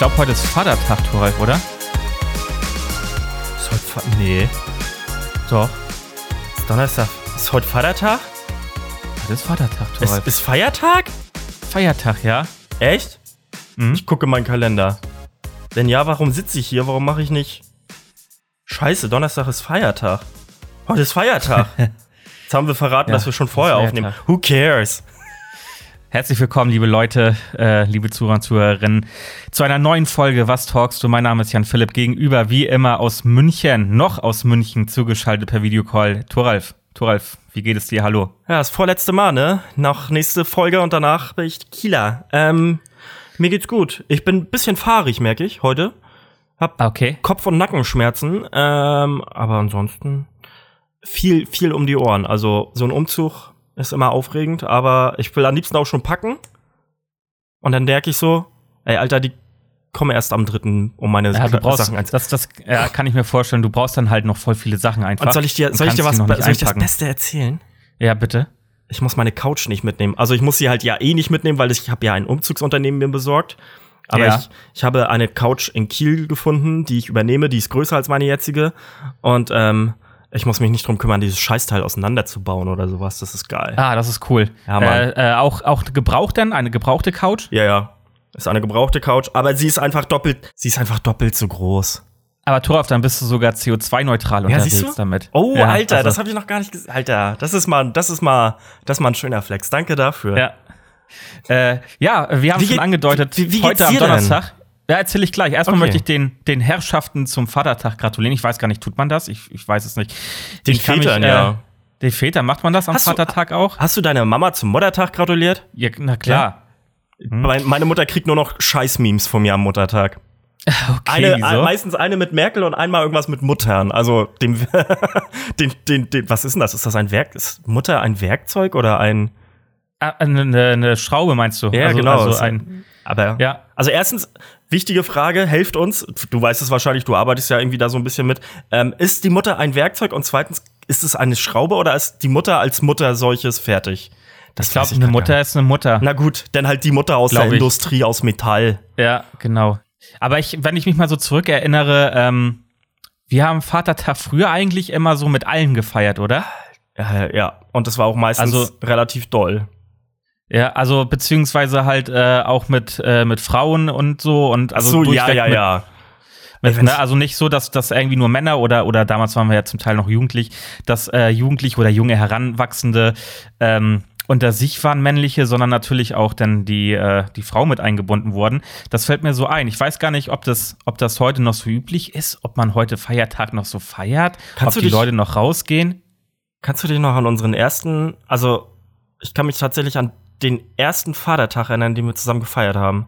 glaube, heute ist Vatertag, Thoralf, oder? Ist heute Fa Nee. Doch. Ist Donnerstag. Ist heute Vatertag? Heute ist Vatertag, Ist, Thoralf. ist Feiertag? Feiertag, ja? Echt? Mhm. Ich gucke in meinen Kalender. Wenn ja, warum sitze ich hier? Warum mache ich nicht. Scheiße, Donnerstag ist Feiertag. Heute ist Feiertag. Jetzt haben wir verraten, Ja, dass wir schon vorher ist aufnehmen. Who cares? Herzlich willkommen, liebe Leute, äh, liebe Zuhörer und Zuhörerinnen, zu einer neuen Folge Was talkst du? Mein Name ist Jan Philipp. Gegenüber, wie immer, aus München, noch aus München, zugeschaltet per Videocall. Thoralf, Thoralf, wie geht es dir? Hallo. Ja, das vorletzte Mal, ne? Noch nächste Folge und danach bin ich Kieler. Ähm, mir geht's gut. Ich bin ein bisschen fahrig, merke ich, heute. Hab Okay. Kopf- und Nackenschmerzen. Ähm, aber ansonsten viel, viel um die Ohren. Also so ein Umzug ist immer aufregend, aber ich will am liebsten auch schon packen. Und dann merke ich so, ey, Alter, die kommen erst am dritten, um meine Ja, du brauchst, Sachen einzu- das, das ja, kann ich mir vorstellen, du brauchst dann halt noch voll viele Sachen einfach. Und soll ich dir, soll ich dir was, soll ich dir das einpacken. Beste erzählen? Ja, bitte. Ich muss meine Couch nicht mitnehmen. Also ich muss sie halt ja eh nicht mitnehmen, weil ich habe ja ein Umzugsunternehmen mir besorgt. Aber Ja. ich, ich habe eine Couch in Kiel gefunden, die ich übernehme, die ist größer als meine jetzige. Und ähm, ich muss mich nicht drum kümmern, dieses Scheißteil auseinanderzubauen oder sowas. Das ist geil. Ah, das ist cool. Ja, Mann. äh, äh, auch, auch gebraucht dann? Eine gebrauchte Couch? Ja, ja. Ist eine gebrauchte Couch, aber sie ist einfach doppelt, sie ist einfach doppelt so groß. Aber Thoralf, dann bist du sogar CO2-neutral Ja, unterwegs siehst du? damit. Oh, Ja, Alter, also- das habe ich noch gar nicht gesehen. Alter, das ist mal, das ist mal, das ist mal ein schöner Flex. Danke dafür. Ja. Äh, ja, wir haben Wie schon angedeutet, wie- wie heute am dir denn? Ja, erzähle ich gleich. Erstmal Okay. möchte ich den, den Herrschaften zum Vatertag gratulieren. Ich weiß gar nicht, tut man das? Ich, ich weiß es nicht. Den Ich Vätern, mich, äh, ja. Den Vätern, macht man das am Hast du- Vatertag auch? Hast du deiner Mama zum Muttertag gratuliert? Ja, na klar. Mein, meine Mutter kriegt nur noch Scheiß-Memes von mir am Muttertag. Okay, Eine, ein, meistens eine mit Merkel und einmal irgendwas mit Muttern. Also dem, den, den, den, was ist denn das? Ist das ein Werk? Ist Mutter ein Werkzeug oder ein? Ah, eine, eine Schraube meinst du? Ja, also, genau. Also ein, Aber ja. also erstens wichtige Frage, helft uns. Du weißt es wahrscheinlich, du arbeitest ja irgendwie da so ein bisschen mit. Ähm, ist die Mutter ein Werkzeug und zweitens ist es eine Schraube oder ist die Mutter als Mutter solches fertig? Das Ich glaube, eine Mutter nicht. ist eine Mutter. Na gut, dann halt die Mutter aus Glaub der ich. Industrie aus Metall. Ja, genau. Aber ich, wenn ich mich mal so zurückerinnere, ähm, wir haben Vatertag früher eigentlich immer so mit allen gefeiert, oder? Ja, ja. Und das war auch meistens Also- relativ doll. Ja, also beziehungsweise halt äh, auch mit, äh, mit Frauen und so und also so, ja, ja, mit, ja. Mit, ne, also nicht so, dass das irgendwie nur Männer oder oder damals waren wir ja zum Teil noch jugendlich, dass äh, Jugendliche oder junge Heranwachsende ähm, unter sich waren männliche, sondern natürlich auch dann die äh, die Frau mit eingebunden wurden. Das fällt mir so ein. Ich weiß gar nicht, ob das ob das heute noch so üblich ist, ob man heute Feiertag noch so feiert, Kannst ob du die Leute noch rausgehen. Kannst du dich noch an unseren ersten, also ich kann mich tatsächlich an den ersten Vatertag erinnern, den wir zusammen gefeiert haben.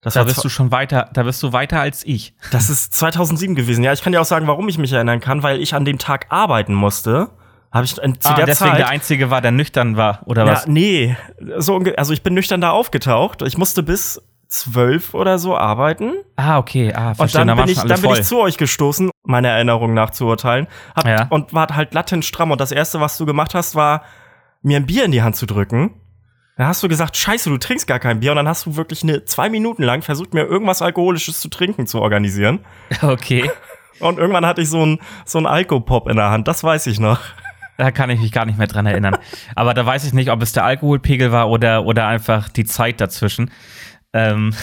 Das, Da bist zwa- du schon weiter, da bist du weiter als ich. das ist 2007 gewesen. Ja, ich kann dir auch sagen, warum ich mich erinnern kann, weil ich an dem Tag arbeiten musste. Habe ich äh, zu ah, der deswegen Zeit. der einzige war, der nüchtern war oder ja, was? nee, so also ich bin nüchtern da aufgetaucht. Ich musste bis zwölf oder so arbeiten. Ah, okay, ah, Und verstehe. dann, da bin ich, dann bin ich zu euch gestoßen, meiner Erinnerung nach zu urteilen. Hab, Ja. Und war halt latent stramm. Und das Erste, was du gemacht hast, war, mir ein Bier in die Hand zu drücken. Da hast du gesagt, scheiße, du trinkst gar kein Bier. Und dann hast du wirklich eine, zwei Minuten lang versucht, mir irgendwas Alkoholisches zu trinken zu organisieren. Okay. Und irgendwann hatte ich so ein so ein Alkopop in der Hand. Das weiß ich noch. Da kann ich mich gar nicht mehr dran erinnern. Aber da weiß ich nicht, ob es der Alkoholpegel war oder, oder einfach die Zeit dazwischen. Ähm,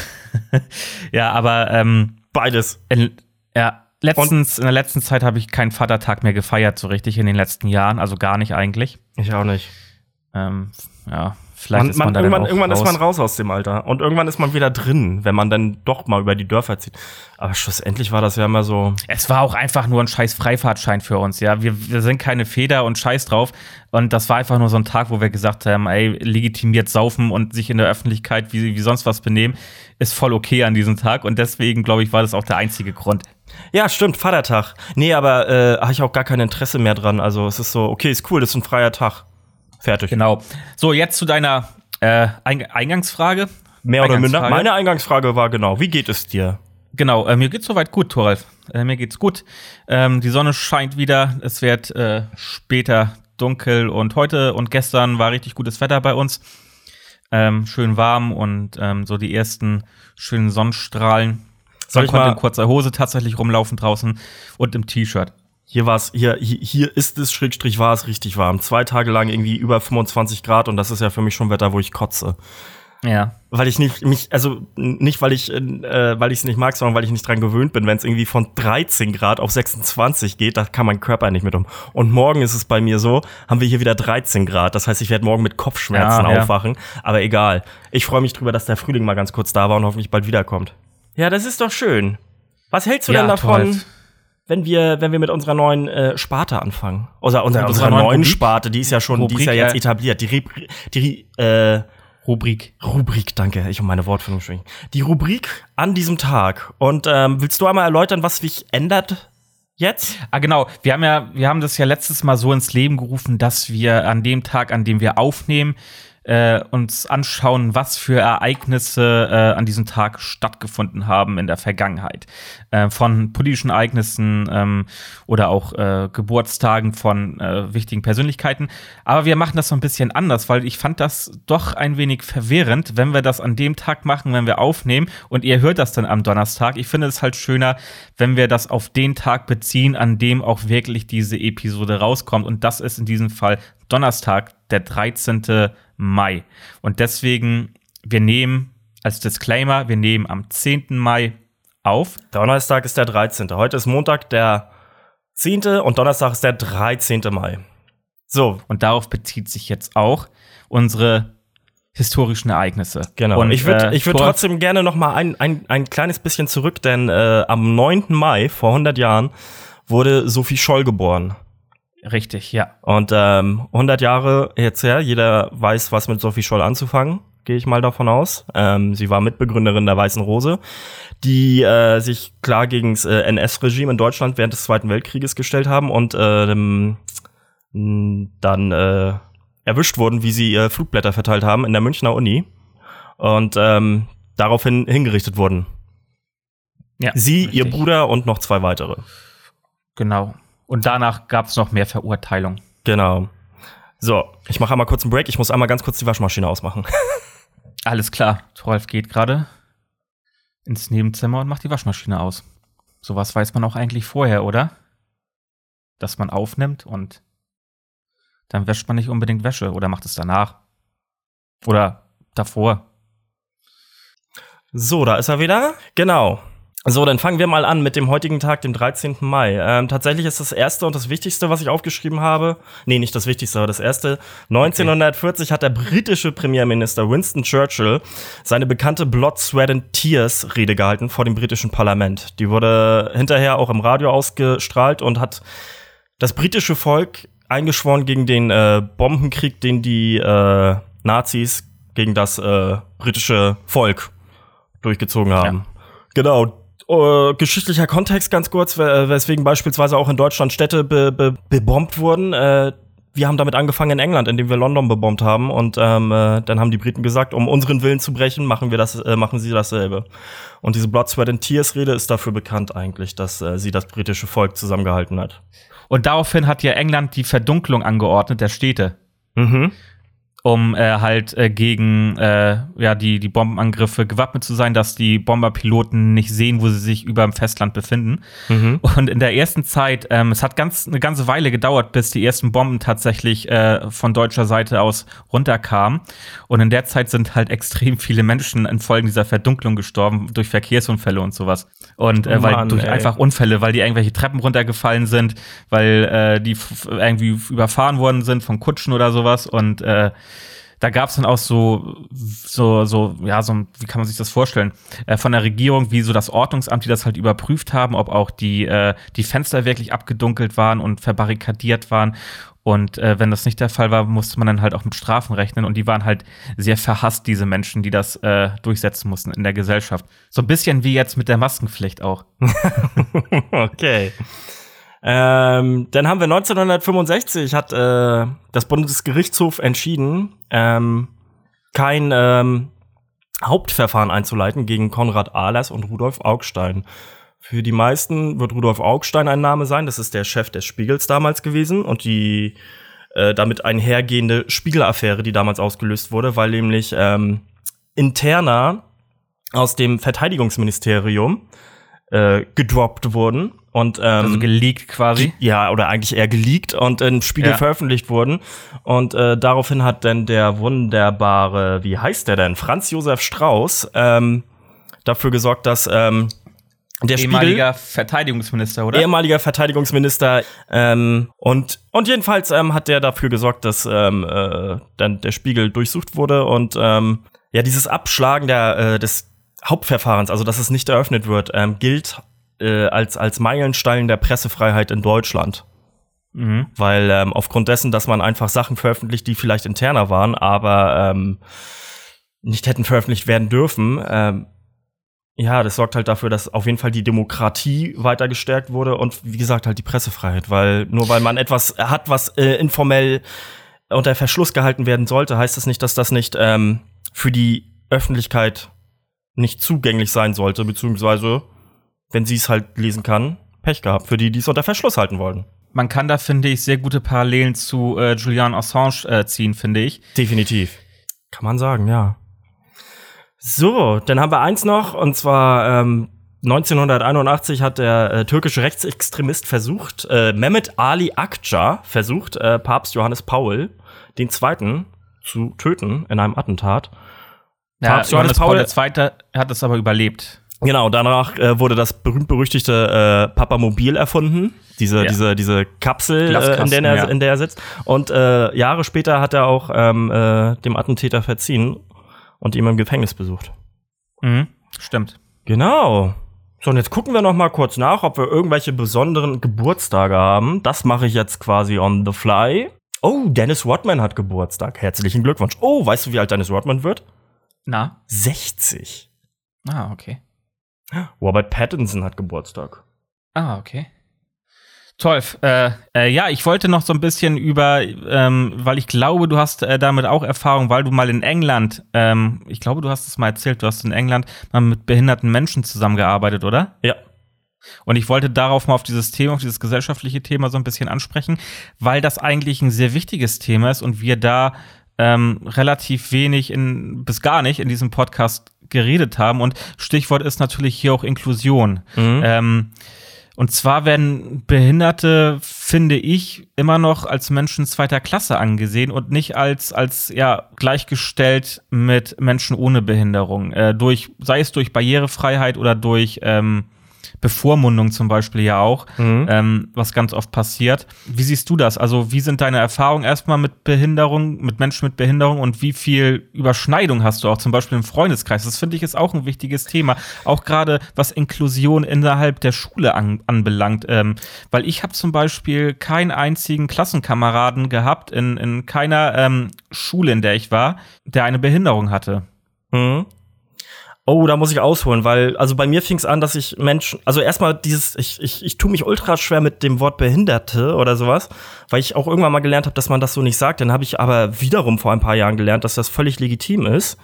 ja, aber ähm, Beides. in, ja, letztens, in der letzten Zeit habe ich keinen Vatertag mehr gefeiert, so richtig in den letzten Jahren. Also gar nicht eigentlich. Ich auch nicht. Ähm, ja, vielleicht Man, ist man, man, irgendwann irgendwann raus. ist man raus aus dem Alter. Und irgendwann ist man wieder drin, wenn man dann doch mal über die Dörfer zieht. Aber schlussendlich war das ja immer so. Es war auch einfach nur ein scheiß Freifahrtschein für uns, ja. Wir, wir sind keine Feder und scheiß drauf. Und das war einfach nur so ein Tag, wo wir gesagt haben, ey, legitimiert saufen und sich in der Öffentlichkeit wie, wie sonst was benehmen, ist voll okay an diesem Tag. Und deswegen, glaube ich, war das auch der einzige Grund. Ja, stimmt, Vatertag. Nee, aber äh, habe ich auch gar kein Interesse mehr dran. Also es ist so, okay, ist cool, das ist ein freier Tag. Fertig. Genau. So, jetzt zu deiner äh, Eing Eingangsfrage. Mehr oder minder. Meine Eingangsfrage war genau, wie geht es dir? Genau, äh, mir geht's soweit gut, Thoralf. Äh, mir geht's gut. Ähm, die Sonne scheint wieder. Es wird äh, später dunkel und heute und gestern war richtig gutes Wetter bei uns. ähm, schön warm und ähm, so die ersten schönen Sonnenstrahlen. Soll Man ich konnte mal- in kurzer Hose tatsächlich rumlaufen draußen und im T-Shirt. Hier war's, hier, hier, hier ist es, Schrägstrich war es richtig warm. Zwei Tage lang irgendwie über 25 Grad und das ist ja für mich schon Wetter, wo ich kotze. Ja. Weil ich nicht, mich, also nicht, weil ich, äh, weil ich es nicht mag, sondern weil ich nicht dran gewöhnt bin, wenn es irgendwie von 13 Grad auf 26 geht, da kann mein Körper nicht mit um. Und morgen ist es bei mir so, haben wir hier wieder 13 Grad. Das heißt, ich werde morgen mit Kopfschmerzen Ja, ja. aufwachen. Aber egal. Ich freue mich drüber, dass der Frühling mal ganz kurz da war und hoffentlich bald wiederkommt. Ja, das ist doch schön. Was hältst du Ja, denn davon, toll. Wenn wir, wenn wir mit unserer neuen äh, Sparte anfangen? Oder unserer, Mit unserer unserer neuen Rubrik? Sparte, die ist ja schon, die ist ja Rubrik, jetzt ja. etabliert. Die, die äh, Rubrik. Rubrik, danke, ich um meine Wortfindung sprechen. Die Rubrik an diesem Tag. Und ähm, willst du einmal erläutern, was sich ändert jetzt? Ah, genau. Wir haben ja, wir haben das ja letztes Mal so ins Leben gerufen, dass wir an dem Tag, an dem wir aufnehmen, äh, uns anschauen, was für Ereignisse äh, an diesem Tag stattgefunden haben in der Vergangenheit. Äh, von politischen Ereignissen ähm, oder auch äh, Geburtstagen von äh, wichtigen Persönlichkeiten. Aber wir machen das so ein bisschen anders, weil ich fand das doch ein wenig verwirrend, wenn wir das an dem Tag machen, wenn wir aufnehmen und ihr hört das dann am Donnerstag. Ich finde es halt schöner, wenn wir das auf den Tag beziehen, an dem auch wirklich diese Episode rauskommt. Und das ist in diesem Fall Donnerstag, der 13. Mai. Und deswegen, wir nehmen als Disclaimer, wir nehmen am 10. Mai auf. Donnerstag ist der 13. Heute ist Montag, der 10. und Donnerstag ist der 13. Mai. So, Und darauf bezieht sich jetzt auch unsere historischen Ereignisse. genau. Und, ich würde äh, ich würd trotzdem gerne noch mal ein, ein, ein kleines bisschen zurück, denn äh, am 9. Mai vor 100 Jahren wurde Sophie Scholl geboren. Richtig, ja. Und ähm, 100 Jahre jetzt her, jeder weiß, was mit Sophie Scholl anzufangen, gehe ich mal davon aus. Ähm, sie war Mitbegründerin der Weißen Rose, die äh, sich klar gegen das äh, NS-Regime in Deutschland während des Zweiten Weltkrieges gestellt haben und mh, dann äh, erwischt wurden, wie sie äh, Flugblätter verteilt haben in der Münchner Uni und ähm, daraufhin hingerichtet wurden. ja Sie, ihr richtig. Bruder und noch zwei weitere. Genau. Und danach gab es noch mehr Verurteilungen. Genau. So, ich mache einmal kurz einen Break. Ich muss einmal ganz kurz die Waschmaschine ausmachen. Alles klar. Thoralf geht gerade ins Nebenzimmer und macht die Waschmaschine aus. Sowas weiß man auch eigentlich vorher, oder? Dass man aufnimmt und dann wäscht man nicht unbedingt Wäsche oder macht es danach. Oder davor. So, da ist er wieder. Genau. So, dann fangen wir mal an mit dem heutigen Tag, dem 13. Mai. Ähm, tatsächlich ist das erste und das Wichtigste, was ich aufgeschrieben habe, nee, nicht das Wichtigste, aber das erste. 1940 hat der britische Premierminister Winston Churchill seine bekannte Blood, Sweat and Tears Rede gehalten vor dem britischen Parlament. Die wurde hinterher auch im Radio ausgestrahlt und hat das britische Volk eingeschworen gegen den äh, Bombenkrieg, den die äh, Nazis gegen das äh, britische Volk durchgezogen haben. Genau. Äh, geschichtlicher Kontext ganz kurz, we- weswegen beispielsweise auch in Deutschland Städte be be bebombt wurden. Äh, wir haben damit angefangen in England, indem wir London bebombt haben. Und ähm, äh, dann haben die Briten gesagt, um unseren Willen zu brechen, machen wir das, äh, machen sie dasselbe. Und diese Blood, Sweat and Tears Rede ist dafür bekannt eigentlich, dass äh, sie das britische Volk zusammengehalten hat. Und daraufhin hat ja England die Verdunklung angeordnet der Städte, Mhm. Um äh, halt äh, gegen äh, ja, die, die Bombenangriffe gewappnet zu sein, dass die Bomberpiloten nicht sehen, wo sie sich über dem Festland befinden. Mhm. Und in der ersten Zeit, ähm, es hat ganz eine ganze Weile gedauert, bis die ersten Bomben tatsächlich äh, von deutscher Seite aus runterkamen. Und in der Zeit sind halt extrem viele Menschen infolge dieser Verdunklung gestorben durch Verkehrsunfälle und sowas. Und äh, weil Mann, durch ey. einfach Unfälle, weil die irgendwelche Treppen runtergefallen sind, weil äh, die irgendwie überfahren worden sind von Kutschen oder sowas. Und äh, da gab es dann auch so, so, so, ja, so, wie kann man sich das vorstellen? Äh, von der Regierung, wie so das Ordnungsamt, die das halt überprüft haben, ob auch die, äh, die Fenster wirklich abgedunkelt waren und verbarrikadiert waren. Und äh, wenn das nicht der Fall war, musste man dann halt auch mit Strafen rechnen. Und die waren halt sehr verhasst, diese Menschen, die das äh, durchsetzen mussten in der Gesellschaft. So ein bisschen wie jetzt mit der Maskenpflicht auch. okay. Ähm, dann haben wir 1965 hat äh, das Bundesgerichtshof entschieden, ähm, kein ähm, Hauptverfahren einzuleiten gegen Konrad Ahlers und Rudolf Augstein. Für die meisten wird Rudolf Augstein ein Name sein. Das ist der Chef des Spiegels damals gewesen und die äh, damit einhergehende Spiegelaffäre, die damals ausgelöst wurde, weil nämlich ähm, interner aus dem Verteidigungsministerium äh, gedroppt wurden und ähm, Also geleakt quasi. ja, oder eigentlich eher geleakt und in Spiegel Ja. veröffentlicht wurden. Und äh, daraufhin hat dann der wunderbare, wie heißt der denn? Franz Josef Strauß ähm, dafür gesorgt, dass ähm, der Spiegel Ehemaliger Verteidigungsminister, oder? ehemaliger Verteidigungsminister ähm, und und jedenfalls ähm, hat der dafür gesorgt, dass ähm, äh, dann der Spiegel durchsucht wurde und ähm, ja dieses Abschlagen der äh, des Hauptverfahrens, also dass es nicht eröffnet wird, ähm, gilt äh, als als Meilenstein der Pressefreiheit in Deutschland, Mhm. weil ähm, aufgrund dessen, dass man einfach Sachen veröffentlicht, die vielleicht interner waren, aber ähm, nicht hätten veröffentlicht werden dürfen, ähm, ja, das sorgt halt dafür, dass auf jeden Fall die Demokratie weiter gestärkt wurde und wie gesagt halt die Pressefreiheit, weil nur weil man etwas hat, was äh, informell unter Verschluss gehalten werden sollte, heißt das nicht, dass das nicht ähm, für die Öffentlichkeit nicht zugänglich sein sollte, beziehungsweise wenn sie es halt lesen kann, Pech gehabt für die, die es unter Verschluss halten wollten. Man kann da, finde ich, sehr gute Parallelen zu äh, Julian Assange äh, ziehen, finde ich. Definitiv. Kann man sagen, ja. So, dann haben wir eins noch, und zwar ähm, 1981 hat der äh, türkische Rechtsextremist versucht, äh, Mehmet Ali Akça versucht, äh, Papst Johannes Paul den Zweiten zu töten in einem Attentat. Ja, Papst Johannes Johannes Paul Paul- II. hat es aber überlebt. Genau, danach äh, wurde das berühmt-berüchtigte äh, Papamobil erfunden. Diese, Ja. diese, diese Kapsel, äh, in, der er, ja. in der er sitzt. Und äh, Jahre später hat er auch ähm, äh, dem Attentäter verziehen und ihn im Gefängnis besucht. Mhm. Stimmt. Genau. So, und jetzt gucken wir noch mal kurz nach, ob wir irgendwelche besonderen Geburtstage haben. Das mache ich jetzt quasi on the fly. Oh, Dennis Rodman hat Geburtstag. Herzlichen Glückwunsch. Oh, weißt du, wie alt Dennis Rodman wird? Na? 60. Ah, okay. Robert Pattinson hat Geburtstag. Ah, okay. Toll. Äh, äh, ja, ich wollte noch so ein bisschen über, ähm, weil ich glaube, du hast äh, damit auch Erfahrung, weil du mal in England, ähm, ich glaube, du hast es mal erzählt, du hast in England mal mit behinderten Menschen zusammengearbeitet, oder? Ja. Und ich wollte darauf mal auf dieses Thema, auf dieses gesellschaftliche Thema so ein bisschen ansprechen, weil das eigentlich ein sehr wichtiges Thema ist und wir da ähm, relativ wenig in, bis gar nicht in diesem Podcast geredet haben. Und Stichwort ist natürlich hier auch Inklusion. Mhm. Ähm, und zwar werden Behinderte, finde ich, immer noch als Menschen zweiter Klasse angesehen und nicht als, als ja, gleichgestellt mit Menschen ohne Behinderung. Äh, durch, sei es durch Barrierefreiheit oder durch ähm, Bevormundung zum Beispiel ja auch, Mhm. ähm, was ganz oft passiert. Wie siehst du das? Also, wie sind deine Erfahrungen erstmal mit Behinderung, mit Menschen mit Behinderung und wie viel Überschneidung hast du auch zum Beispiel im Freundeskreis? Das finde ich ist auch ein wichtiges Thema. Auch gerade was Inklusion innerhalb der Schule an, anbelangt. Ähm, weil ich habe zum Beispiel keinen einzigen Klassenkameraden gehabt in, in keiner ähm, Schule, in der ich war, der eine Behinderung hatte. Mhm. Oh, da muss ich ausholen, weil, also bei mir fing es an, dass ich Menschen, also erstmal dieses, ich, ich, ich tue mich ultra schwer mit dem Wort Behinderte oder sowas, weil ich auch irgendwann mal gelernt habe, dass man das so nicht sagt. Dann habe ich aber wiederum vor ein paar Jahren gelernt, dass das völlig legitim ist.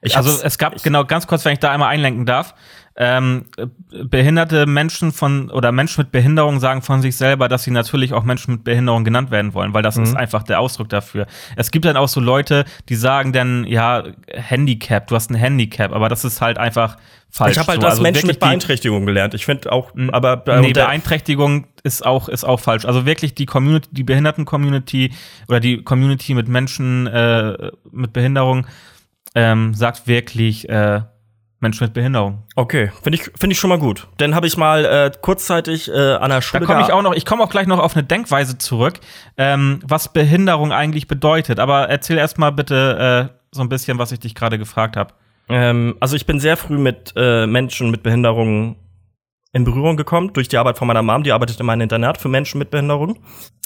Ich also es gab, genau, ganz kurz, wenn ich da einmal einlenken darf, ähm, äh, behinderte Menschen von oder Menschen mit Behinderung sagen von sich selber, dass sie natürlich auch Menschen mit Behinderung genannt werden wollen, weil das ist einfach der Ausdruck dafür. Es gibt dann auch so Leute, die sagen dann, ja, Handicap, du hast ein Handicap, aber das ist halt einfach falsch. ich habe halt so. das Also Menschen mit Beeinträchtigung gelernt. Ich finde auch, aber Nee, und der- Beeinträchtigung ist auch, ist auch falsch. Also wirklich die Community, die Behinderten-Community oder die Community mit Menschen äh, mit Behinderung ähm, sagt wirklich äh, Menschen mit Behinderung. okay, finde ich, finde ich schon mal gut. Dann habe ich mal äh, kurzzeitig äh, an der Da Schule komme ich auch noch, ich komme auch gleich noch auf eine Denkweise zurück, ähm, was Behinderung eigentlich bedeutet. Aber erzähl erst mal bitte äh, so ein bisschen, was ich dich gerade gefragt habe. Ähm, also ich bin sehr früh mit äh, Menschen mit Behinderungen in Berührung gekommen, durch die Arbeit von meiner Mom, die arbeitet in einem Internat für Menschen mit Behinderung.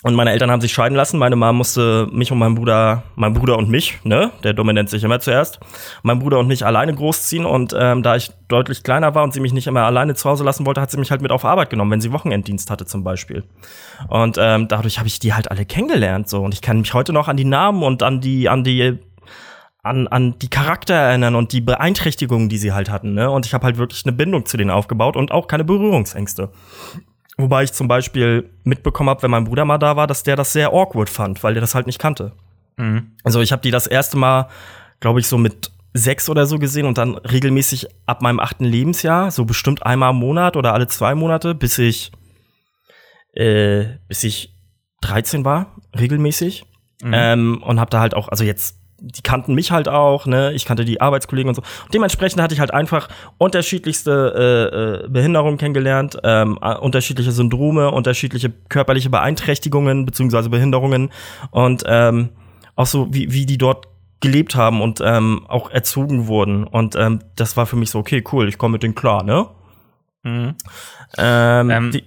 Und meine Eltern haben sich scheiden lassen. Meine Mom musste mich und meinen Bruder, mein Bruder und mich, ne, der Dumme nennt sich immer zuerst, mein Bruder und mich alleine großziehen. Und ähm, da ich deutlich kleiner war und sie mich nicht immer alleine zu Hause lassen wollte, hat sie mich halt mit auf Arbeit genommen, wenn sie Wochenenddienst hatte zum Beispiel. Und ähm, dadurch habe ich die halt alle kennengelernt. so Und ich kann mich heute noch an die Namen und an die, an die an, an die Charakter erinnern und die Beeinträchtigungen, die sie halt hatten. Ne? Und ich habe halt wirklich eine Bindung zu denen aufgebaut und auch keine Berührungsängste. Wobei ich zum Beispiel mitbekommen habe, wenn mein Bruder mal da war, dass der das sehr awkward fand, weil der das halt nicht kannte. Mhm. Also ich habe die das erste Mal, glaube ich, so mit sechs oder so gesehen und dann regelmäßig ab meinem achten Lebensjahr, so bestimmt einmal im Monat oder alle zwei Monate, bis ich, äh, bis ich 13 war, regelmäßig. Mhm. Ähm, und hab da halt auch, also jetzt, die kannten mich halt auch, ne? Ich kannte die Arbeitskollegen und so. Und dementsprechend hatte ich halt einfach unterschiedlichste äh, äh, Behinderungen kennengelernt, ähm, äh, unterschiedliche Syndrome, unterschiedliche körperliche Beeinträchtigungen beziehungsweise Behinderungen und ähm, auch so, wie, wie die dort gelebt haben und ähm, auch erzogen wurden. Und ähm, das war für mich so, okay, cool, ich komme mit denen klar, ne? Mhm. Ähm, Ähm.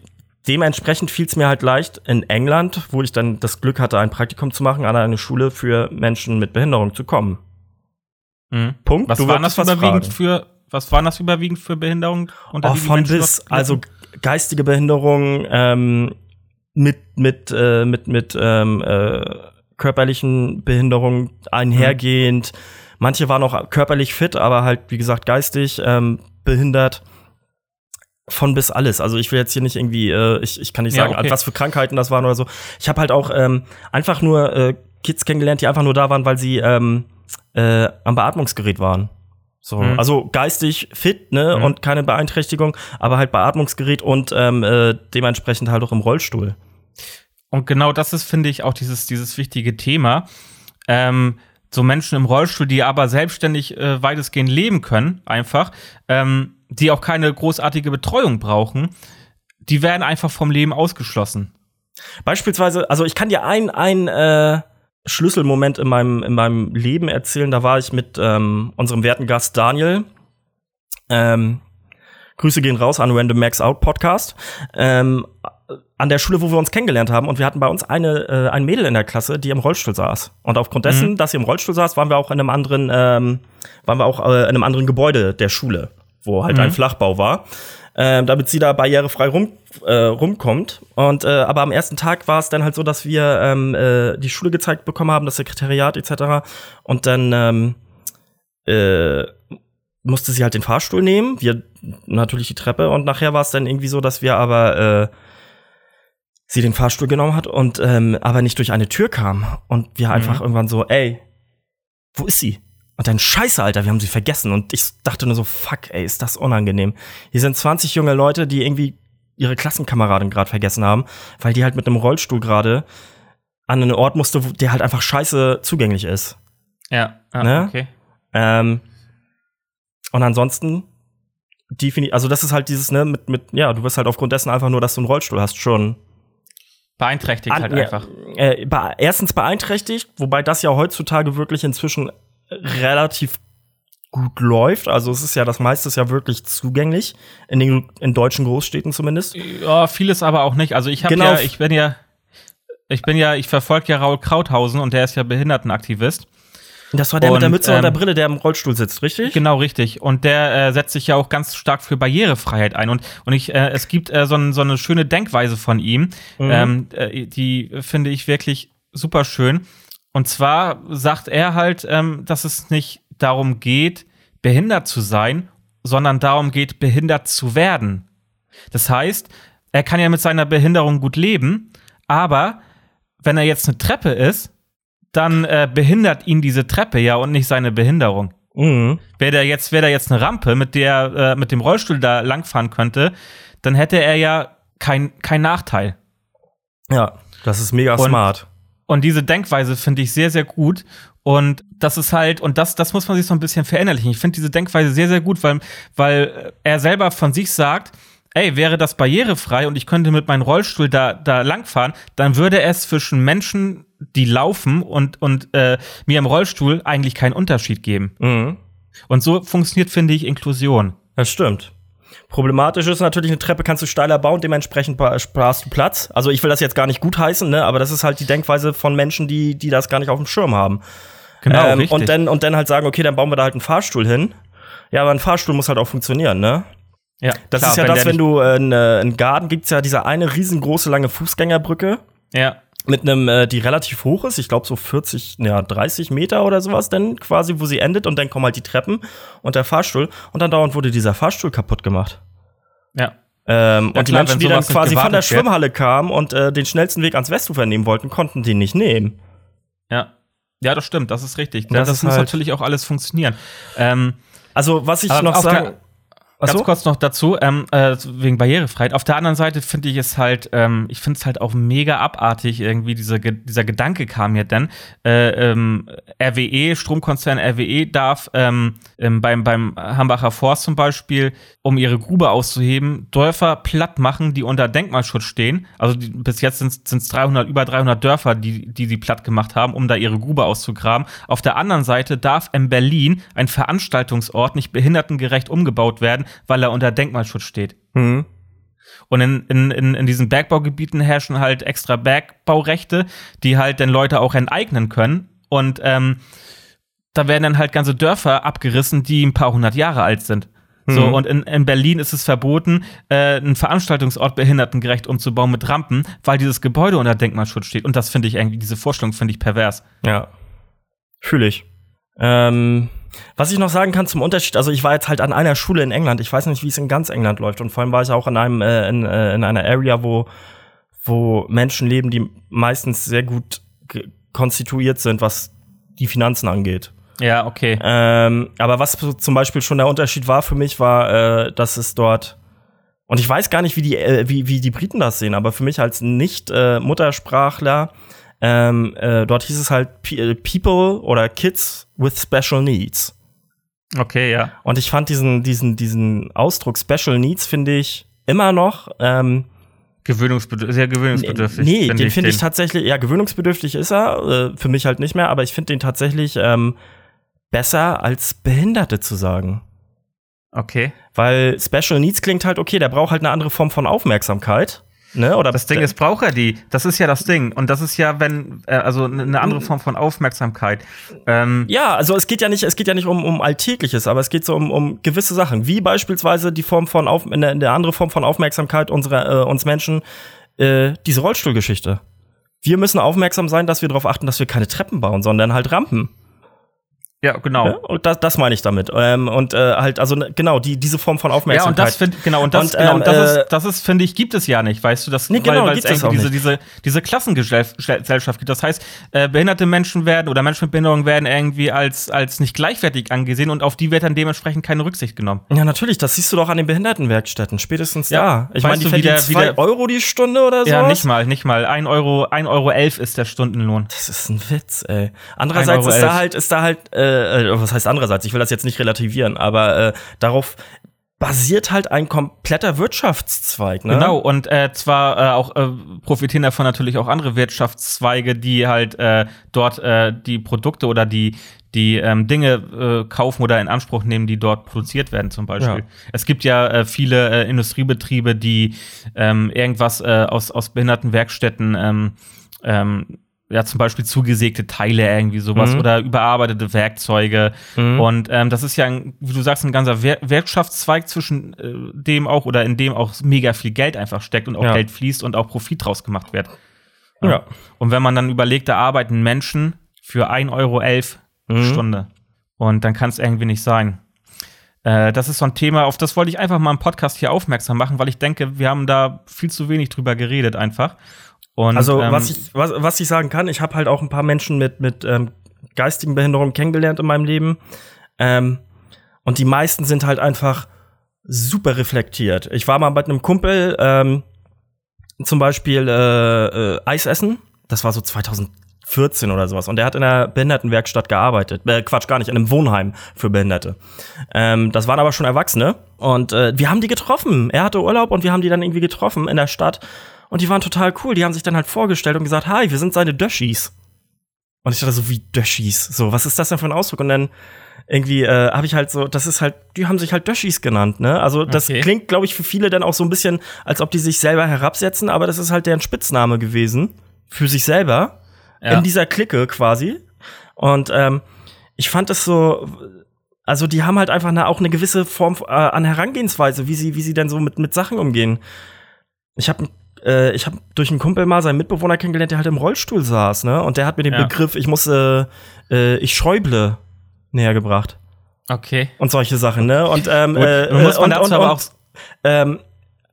De dementsprechend fiel es mir halt leicht in England, wo ich dann das Glück hatte, ein Praktikum zu machen, an eine Schule für Menschen mit Behinderung zu kommen. Mhm. Punkt. Was Du waren das überwiegend fragen. für, was waren das überwiegend für Behinderungen? unter Oh, von bis, also geistige Behinderung ähm, mit mit äh, mit mit ähm, äh, körperlichen Behinderungen einhergehend. Manche waren auch körperlich fit, aber halt wie gesagt geistig ähm, behindert. Von bis alles. Also ich will jetzt hier nicht irgendwie, äh, ich, ich kann nicht Ja, sagen, okay. was für Krankheiten das waren oder so. Ich habe halt auch ähm, einfach nur äh, Kids kennengelernt, die einfach nur da waren, weil sie ähm, äh, am Beatmungsgerät waren. So, Mhm. also geistig fit, ne, Mhm. und keine Beeinträchtigung, aber halt Beatmungsgerät und ähm, äh, dementsprechend halt auch im Rollstuhl. Und genau das ist, finde ich, auch dieses, dieses wichtige Thema. Ähm, so Menschen im Rollstuhl, die aber selbstständig äh, weitestgehend leben können, einfach, ähm, die auch keine großartige Betreuung brauchen, die werden einfach vom Leben ausgeschlossen. Beispielsweise, also ich kann dir ein, ein äh, Schlüsselmoment in meinem, in meinem Leben erzählen. Da war ich mit ähm, unserem werten Gast Daniel. Ähm, Grüße gehen raus an Random Max Out Podcast. Ähm, an der Schule, wo wir uns kennengelernt haben. Und wir hatten bei uns eine, äh, ein Mädel in der Klasse, die im Rollstuhl saß. Und aufgrund dessen, dass sie im Rollstuhl saß, waren wir auch in einem anderen, ähm, waren wir auch äh, in einem anderen Gebäude der Schule, wo halt ein Flachbau war. Ähm, damit sie da barrierefrei rum, äh, rumkommt. Und äh, aber am ersten Tag war es dann halt so, dass wir ähm, äh, die Schule gezeigt bekommen haben, das Sekretariat etc. Und dann ähm, äh, musste sie halt den Fahrstuhl nehmen, wir natürlich die Treppe und nachher war es dann irgendwie so, dass wir aber äh, sie den Fahrstuhl genommen hat und ähm, aber nicht durch eine Tür kam und wir einfach irgendwann so, ey, wo ist sie? Und dann Scheiße, Alter, wir haben sie vergessen und ich dachte nur so, fuck, ey, ist das unangenehm. Hier sind 20 junge Leute, die irgendwie ihre Klassenkameradin gerade vergessen haben, weil die halt mit einem Rollstuhl gerade an einen Ort musste, der halt einfach scheiße zugänglich ist. Ja, ah, Ne? okay. Ähm, und ansonsten, defini also das ist halt dieses, ne, mit, mit, ja, du wirst halt aufgrund dessen einfach nur, dass du einen Rollstuhl hast, schon Beeinträchtigt an- halt ja, einfach. Äh, be erstens beeinträchtigt, wobei das ja heutzutage wirklich inzwischen relativ gut läuft. Also es ist ja das meiste ist ja wirklich zugänglich in den in deutschen Großstädten zumindest. Ja, vieles aber auch nicht. Also ich habe Genau. ja, ich bin ja, ich bin ja, ich verfolge ja Raul Krauthausen und der ist ja Behindertenaktivist. Das war der mit der Und, Mütze und der ähm, Brille, der im Rollstuhl sitzt, richtig? Genau, richtig. Und der äh, setzt sich ja auch ganz stark für Barrierefreiheit ein. Und, und ich, äh, es gibt äh, so, so eine schöne Denkweise von ihm, Mhm. ähm, äh, die finde ich wirklich super schön. Und zwar sagt er halt, ähm, dass es nicht darum geht, behindert zu sein, sondern darum geht, behindert zu werden. Das heißt, er kann ja mit seiner Behinderung gut leben, aber wenn er jetzt eine Treppe ist, dann äh, behindert ihn diese Treppe ja und nicht seine Behinderung. Mhm. Wäre da jetzt, wäre da jetzt eine Rampe, mit der, äh, mit dem Rollstuhl da langfahren könnte, dann hätte er ja kein, kein Nachteil. Ja, das ist mega Und- smart. Und diese Denkweise finde ich sehr, sehr gut. Und das ist halt, und das, das muss man sich so ein bisschen verinnerlichen. Ich finde diese Denkweise sehr, sehr gut, weil, weil er selber von sich sagt, ey, wäre das barrierefrei und ich könnte mit meinem Rollstuhl da, da langfahren, dann würde es zwischen Menschen, die laufen und, und äh, mir im Rollstuhl eigentlich keinen Unterschied geben. Mhm. Und so funktioniert, finde ich, Inklusion. Das stimmt. Problematisch ist natürlich, eine Treppe kannst du steiler bauen, dementsprechend sparst du Platz. Also ich will das jetzt gar nicht gutheißen, ne, aber das ist halt die Denkweise von Menschen, die, die das gar nicht auf dem Schirm haben. Genau, ähm, richtig. und dann und dann halt sagen, okay, dann bauen wir da halt einen Fahrstuhl hin. Ja, aber ein Fahrstuhl muss halt auch funktionieren, ne? ja, Das klar, ist ja der das, wenn du äh, in, äh, in Garden gibt's ja diese eine riesengroße lange Fußgängerbrücke Ja, mit einem, äh, die relativ hoch ist, ich glaube so 40, ja 30 Meter oder sowas, dann quasi, wo sie endet und dann kommen halt die Treppen und der Fahrstuhl und dann dauernd wurde dieser Fahrstuhl kaputt gemacht. ja. Ähm, ja, und die klar, Menschen, die dann quasi von der Schwimmhalle kamen und äh, den schnellsten Weg ans Westufer nehmen wollten, konnten den nicht nehmen. Ja. Ja, das stimmt, das ist richtig. Das, das muss halt natürlich auch alles funktionieren. Ähm, also, was ich noch sagen Ganz so? kurz noch dazu, ähm, äh, wegen Barrierefreiheit. Auf der anderen Seite finde ich es halt, ähm, ich finde es halt auch mega abartig irgendwie, diese, dieser Gedanke kam mir dann, äh, ähm, RWE, Stromkonzern RWE darf ähm, ähm, beim, beim Hambacher Forst zum Beispiel, um ihre Grube auszuheben, Dörfer platt machen, die unter Denkmalschutz stehen. Also die, bis jetzt sind es 300, über 300 Dörfer, die, die sie platt gemacht haben, um da ihre Grube auszugraben. Auf der anderen Seite darf in Berlin ein Veranstaltungsort nicht behindertengerecht umgebaut werden, weil er unter Denkmalschutz steht. Mhm. Und in, in, in, in diesen Bergbaugebieten herrschen halt extra Bergbaurechte, die halt dann Leute auch enteignen können. Und ähm, da werden dann halt ganze Dörfer abgerissen, die ein paar hundert Jahre alt sind. So, mhm. und in, in Berlin ist es verboten, äh, einen Veranstaltungsort behindertengerecht umzubauen mit Rampen, weil dieses Gebäude unter Denkmalschutz steht. Und das finde ich irgendwie, diese Vorstellung finde ich pervers. Ja. Fühle ich. Ähm, was ich noch sagen kann zum Unterschied, also ich war jetzt halt an einer Schule in England, ich weiß nicht, wie es in ganz England läuft und vor allem war ich auch in einem äh, in, äh, in einer Area, wo wo Menschen leben, die meistens sehr gut konstituiert sind, was die Finanzen angeht. Ja, okay. Ähm, aber was zum Beispiel schon der Unterschied war für mich, war, äh, dass es dort und ich weiß gar nicht, wie die äh, wie wie die Briten das sehen, aber für mich als nicht äh, Muttersprachler ähm, äh, dort hieß es halt äh, People oder Kids with Special Needs. Okay, ja. Und ich fand diesen, diesen, diesen Ausdruck Special Needs, finde ich immer noch ähm, Gewöhnungsbedürftig, sehr gewöhnungsbedürftig. Nee, find den finde ich tatsächlich, ja, gewöhnungsbedürftig ist er, äh, für mich halt nicht mehr, aber ich finde den tatsächlich ähm, besser als Behinderte zu sagen. Okay. Weil Special Needs klingt halt, okay, der braucht halt eine andere Form von Aufmerksamkeit. Ne? Oder das Ding ist, braucht er die. Das ist ja das Ding. Und das ist ja, wenn, äh, also eine andere Form von Aufmerksamkeit. Ähm ja, also es geht ja nicht, es geht ja nicht um, um Alltägliches, aber es geht so um, um gewisse Sachen, wie beispielsweise die Form von Auf, eine, eine andere Form von Aufmerksamkeit unserer, äh, uns Menschen, äh, diese Rollstuhlgeschichte. Wir müssen aufmerksam sein, dass wir darauf achten, dass wir keine Treppen bauen, sondern halt Rampen. Ja, genau. Ja, und das, das meine ich damit. Ähm, und äh, halt, also ne, genau, die, diese Form von Aufmerksamkeit. Ja, und das finde genau, und das, und, genau, und das ähm, ist, äh, das ist, finde ich, gibt es ja nicht, weißt du, das, nee, genau, weil, es irgendwie diese, diese, diese Klassengesellschaft gibt. Das heißt, äh, behinderte Menschen werden oder Menschen mit Behinderung werden irgendwie als, als nicht gleichwertig angesehen und auf die wird dann dementsprechend keine Rücksicht genommen. Ja, natürlich, das siehst du doch an den Behindertenwerkstätten, spätestens ja, da. Ich meine, die verdienen zwei Euro die Stunde oder so. Ja, nicht mal, nicht mal. Ein Euro, ein Euro elf ist der Stundenlohn. Das ist ein Witz, ey. Andererseits ist da halt, ist da halt, äh, äh was heißt andererseits, ich will das jetzt nicht relativieren, aber äh, darauf basiert halt ein kompletter Wirtschaftszweig. Ne? Genau, und äh, zwar äh, auch äh, profitieren davon natürlich auch andere Wirtschaftszweige, die halt äh, dort äh, die Produkte oder die, die ähm, Dinge äh, kaufen oder in Anspruch nehmen, die dort produziert werden, zum Beispiel. Ja. Es gibt ja äh, viele äh, Industriebetriebe, die ähm, irgendwas äh, aus, aus Behindertenwerkstätten ähm, ähm, ja, zum Beispiel zugesägte Teile irgendwie sowas mhm. oder überarbeitete Werkzeuge. Mhm. Und ähm, das ist ja, ein, wie du sagst, ein ganzer Wir Wirtschaftszweig zwischen äh, dem auch oder in dem auch mega viel Geld einfach steckt und auch ja. Geld fließt und auch Profit draus gemacht wird. Ja. ja. Und wenn man dann überlegt, da arbeiten Menschen für 1,11 Euro mhm. Stunde. Und dann kann es irgendwie nicht sein. Äh, das ist so ein Thema, auf das wollte ich einfach mal im Podcast hier aufmerksam machen, weil ich denke, wir haben da viel zu wenig drüber geredet einfach. Und, also ähm, was, ich, was, was ich sagen kann, ich habe halt auch ein paar Menschen mit, mit ähm, geistigen Behinderungen kennengelernt in meinem Leben. Ähm, und die meisten sind halt einfach super reflektiert. Ich war mal mit einem Kumpel ähm, zum Beispiel äh, äh, Eis essen. Das war so 2014 oder sowas. Und der hat in einer Behindertenwerkstatt gearbeitet. Äh, Quatsch, gar nicht, in einem Wohnheim für Behinderte. Ähm, das waren aber schon Erwachsene. Und äh, wir haben die getroffen. Er hatte Urlaub und wir haben die dann irgendwie getroffen in der Stadt. Und die waren total cool. Die haben sich dann halt vorgestellt und gesagt, hi, wir sind seine Döschis. Und ich dachte so, wie Döschis? So, was ist das denn für ein Ausdruck? Und dann irgendwie äh, habe ich halt so, das ist halt, die haben sich halt Döschis genannt, ne? Also das okay. klingt, glaube ich, für viele dann auch so ein bisschen, als ob die sich selber herabsetzen, aber das ist halt deren Spitzname gewesen für sich selber ja. in dieser Clique quasi. Und ähm, ich fand es so, also die haben halt einfach eine, auch eine gewisse Form äh, an Herangehensweise, wie sie, wie sie denn so mit, mit Sachen umgehen. Ich habe äh, ich habe durch einen Kumpel mal seinen Mitbewohner kennengelernt, der halt im Rollstuhl saß, ne? Und der hat mir den ja. Begriff, ich muss, äh, äh, ich schäuble, näher gebracht. Okay. Und solche Sachen, ne? Und ähm, äh, muss man und, und, aber auch ähm,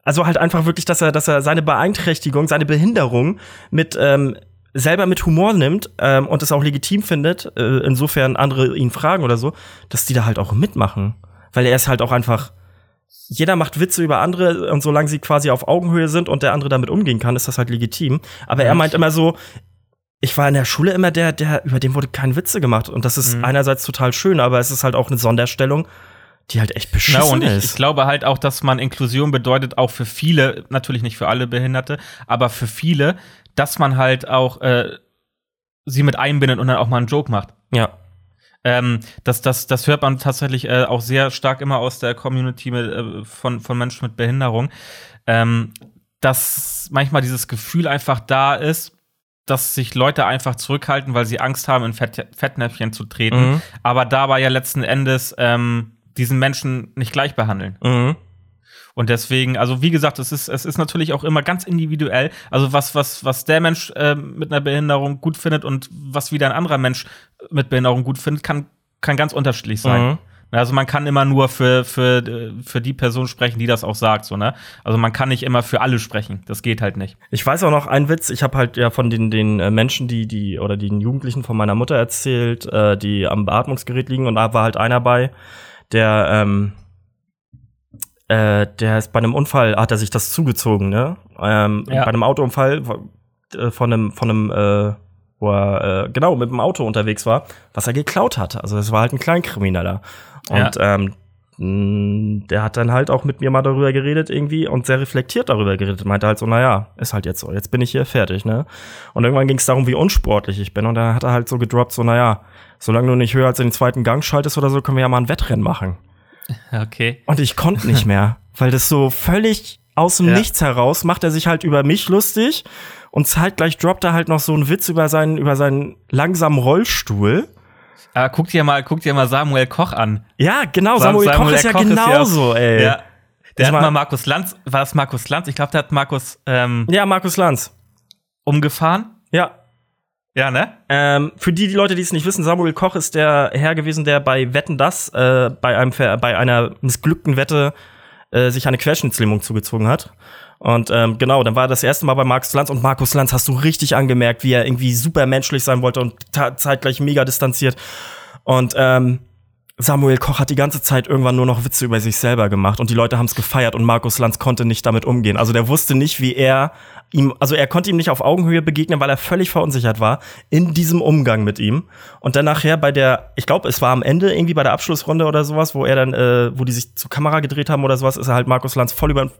also halt einfach wirklich, dass er, dass er seine Beeinträchtigung, seine Behinderung mit ähm, selber mit Humor nimmt ähm, und es auch legitim findet, äh, insofern andere ihn fragen oder so, dass die da halt auch mitmachen. Weil er ist halt auch einfach, jeder macht Witze über andere und solange sie quasi auf Augenhöhe sind und der andere damit umgehen kann, ist das halt legitim. Aber er meint immer so, ich war in der Schule immer der, der, über den wurde kein Witze gemacht. Und das ist mhm. einerseits total schön, aber es ist halt auch eine Sonderstellung, die halt echt beschissen ja, und ich, Ich glaube halt auch, dass man Inklusion bedeutet, auch für viele, natürlich nicht für alle Behinderte, aber für viele, dass man halt auch äh, sie mit einbindet und dann auch mal einen Joke macht. Ja. Ähm, das, das, das hört man tatsächlich äh, auch sehr stark immer aus der Community mit, äh, von, von Menschen mit Behinderung. Ähm, dass manchmal dieses Gefühl einfach da ist, dass sich Leute einfach zurückhalten, weil sie Angst haben, in Fett, Fettnäpfchen zu treten, mhm. aber dabei ja letzten Endes ähm, diesen Menschen nicht gleich behandeln. Mhm. Und deswegen, also wie gesagt, es ist, es ist natürlich auch immer ganz individuell. Also was, was, was der Mensch äh, mit einer Behinderung gut findet und was wieder ein anderer Mensch mit Behinderung gut findet, kann, kann ganz unterschiedlich sein. Mhm. Also man kann immer nur für, für, für die Person sprechen, die das auch sagt, so, ne? Also man kann nicht immer für alle sprechen. Das geht halt nicht. Ich weiß auch noch einen Witz, ich habe halt ja von den, den äh, Menschen, die, die, oder den Jugendlichen von meiner Mutter erzählt, äh, die am Beatmungsgerät liegen und da war halt einer bei, der, ähm, äh, der ist bei einem Unfall, hat er sich das zugezogen, ne? Ähm, ja. Bei einem Autounfall äh, von einem, von einem, äh, wo er äh, genau mit dem Auto unterwegs war, was er geklaut hat. Also es war halt ein Kleinkrimineller. Und ja. ähm, der hat dann halt auch mit mir mal darüber geredet irgendwie und sehr reflektiert darüber geredet. Meinte halt so, naja, ist halt jetzt so, jetzt bin ich hier fertig, ne? Und irgendwann ging es darum, wie unsportlich ich bin. Und dann hat er halt so gedroppt, so, naja, solange du nicht höher als in den zweiten Gang schaltest oder so, können wir ja mal ein Wettrennen machen. Okay. Und ich konnte nicht mehr, weil das so völlig aus dem ja. Nichts heraus macht er sich halt über mich lustig und zeitgleich droppt er halt noch so einen Witz über seinen, über seinen langsamen Rollstuhl. Ah, guck dir mal, guck dir mal Samuel Koch an. Ja, genau, Samuel, Samuel Koch ist ja Koch genauso, ist ja, ey. Ja. Der hat mal Markus Lanz, war das Markus Lanz? Ich glaube, der hat Markus ähm, Ja, Markus Lanz. Umgefahren? Ja. Ja, ne? Ähm, für die, die Leute, die es nicht wissen, Samuel Koch ist der Herr gewesen, der bei Wetten das, äh, bei, einem, bei einer missglückten Wette äh, sich eine Querschnittslähmung zugezogen hat. Und ähm, genau, dann war das erste Mal bei Markus Lanz und Markus Lanz hast du richtig angemerkt, wie er irgendwie super menschlich sein wollte und zeitgleich mega distanziert. Und ähm, Samuel Koch hat die ganze Zeit irgendwann nur noch Witze über sich selber gemacht und die Leute haben es gefeiert und Markus Lanz konnte nicht damit umgehen. Also der wusste nicht, wie er ihm, also er konnte ihm nicht auf Augenhöhe begegnen, weil er völlig verunsichert war in diesem Umgang mit ihm. Und dann nachher bei der, ich glaube, es war am Ende irgendwie bei der Abschlussrunde oder sowas, wo er dann, äh, wo die sich zur Kamera gedreht haben oder sowas, ist er halt Markus Lanz voll über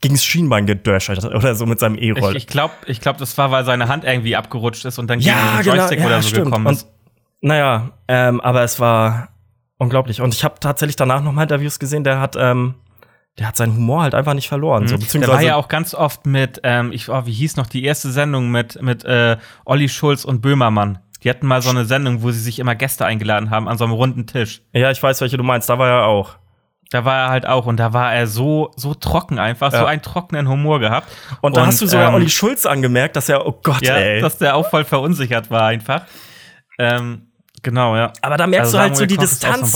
gegens Schienbein gedöschert oder so mit seinem E-Roll. Ich, ich glaube, ich glaub, das war, weil seine Hand irgendwie abgerutscht ist und dann ja, gegen den genau, Joystick genau, ja, oder so stimmt. gekommen ist. Und, naja, ähm, aber es war unglaublich. Und ich habe tatsächlich danach noch mal Interviews gesehen, der hat, ähm, der hat seinen Humor halt einfach nicht verloren. Mhm. So, beziehungsweise der war ja auch ganz oft mit, ähm, ich, oh, wie hieß noch die erste Sendung mit, mit äh, Olli Schulz und Böhmermann. Die hatten mal so eine Sendung, wo sie sich immer Gäste eingeladen haben an so einem runden Tisch. Ja, ich weiß, welche du meinst. Da war er auch. Da war er halt auch und da war er so so trocken einfach, ja. so einen trockenen Humor gehabt. Und da hast du sogar ähm, Olli Schulz angemerkt, dass er, oh Gott, ja, ey. dass der auch voll verunsichert war einfach. Ähm, Genau, ja. Aber da merkst also du halt so die Distanz.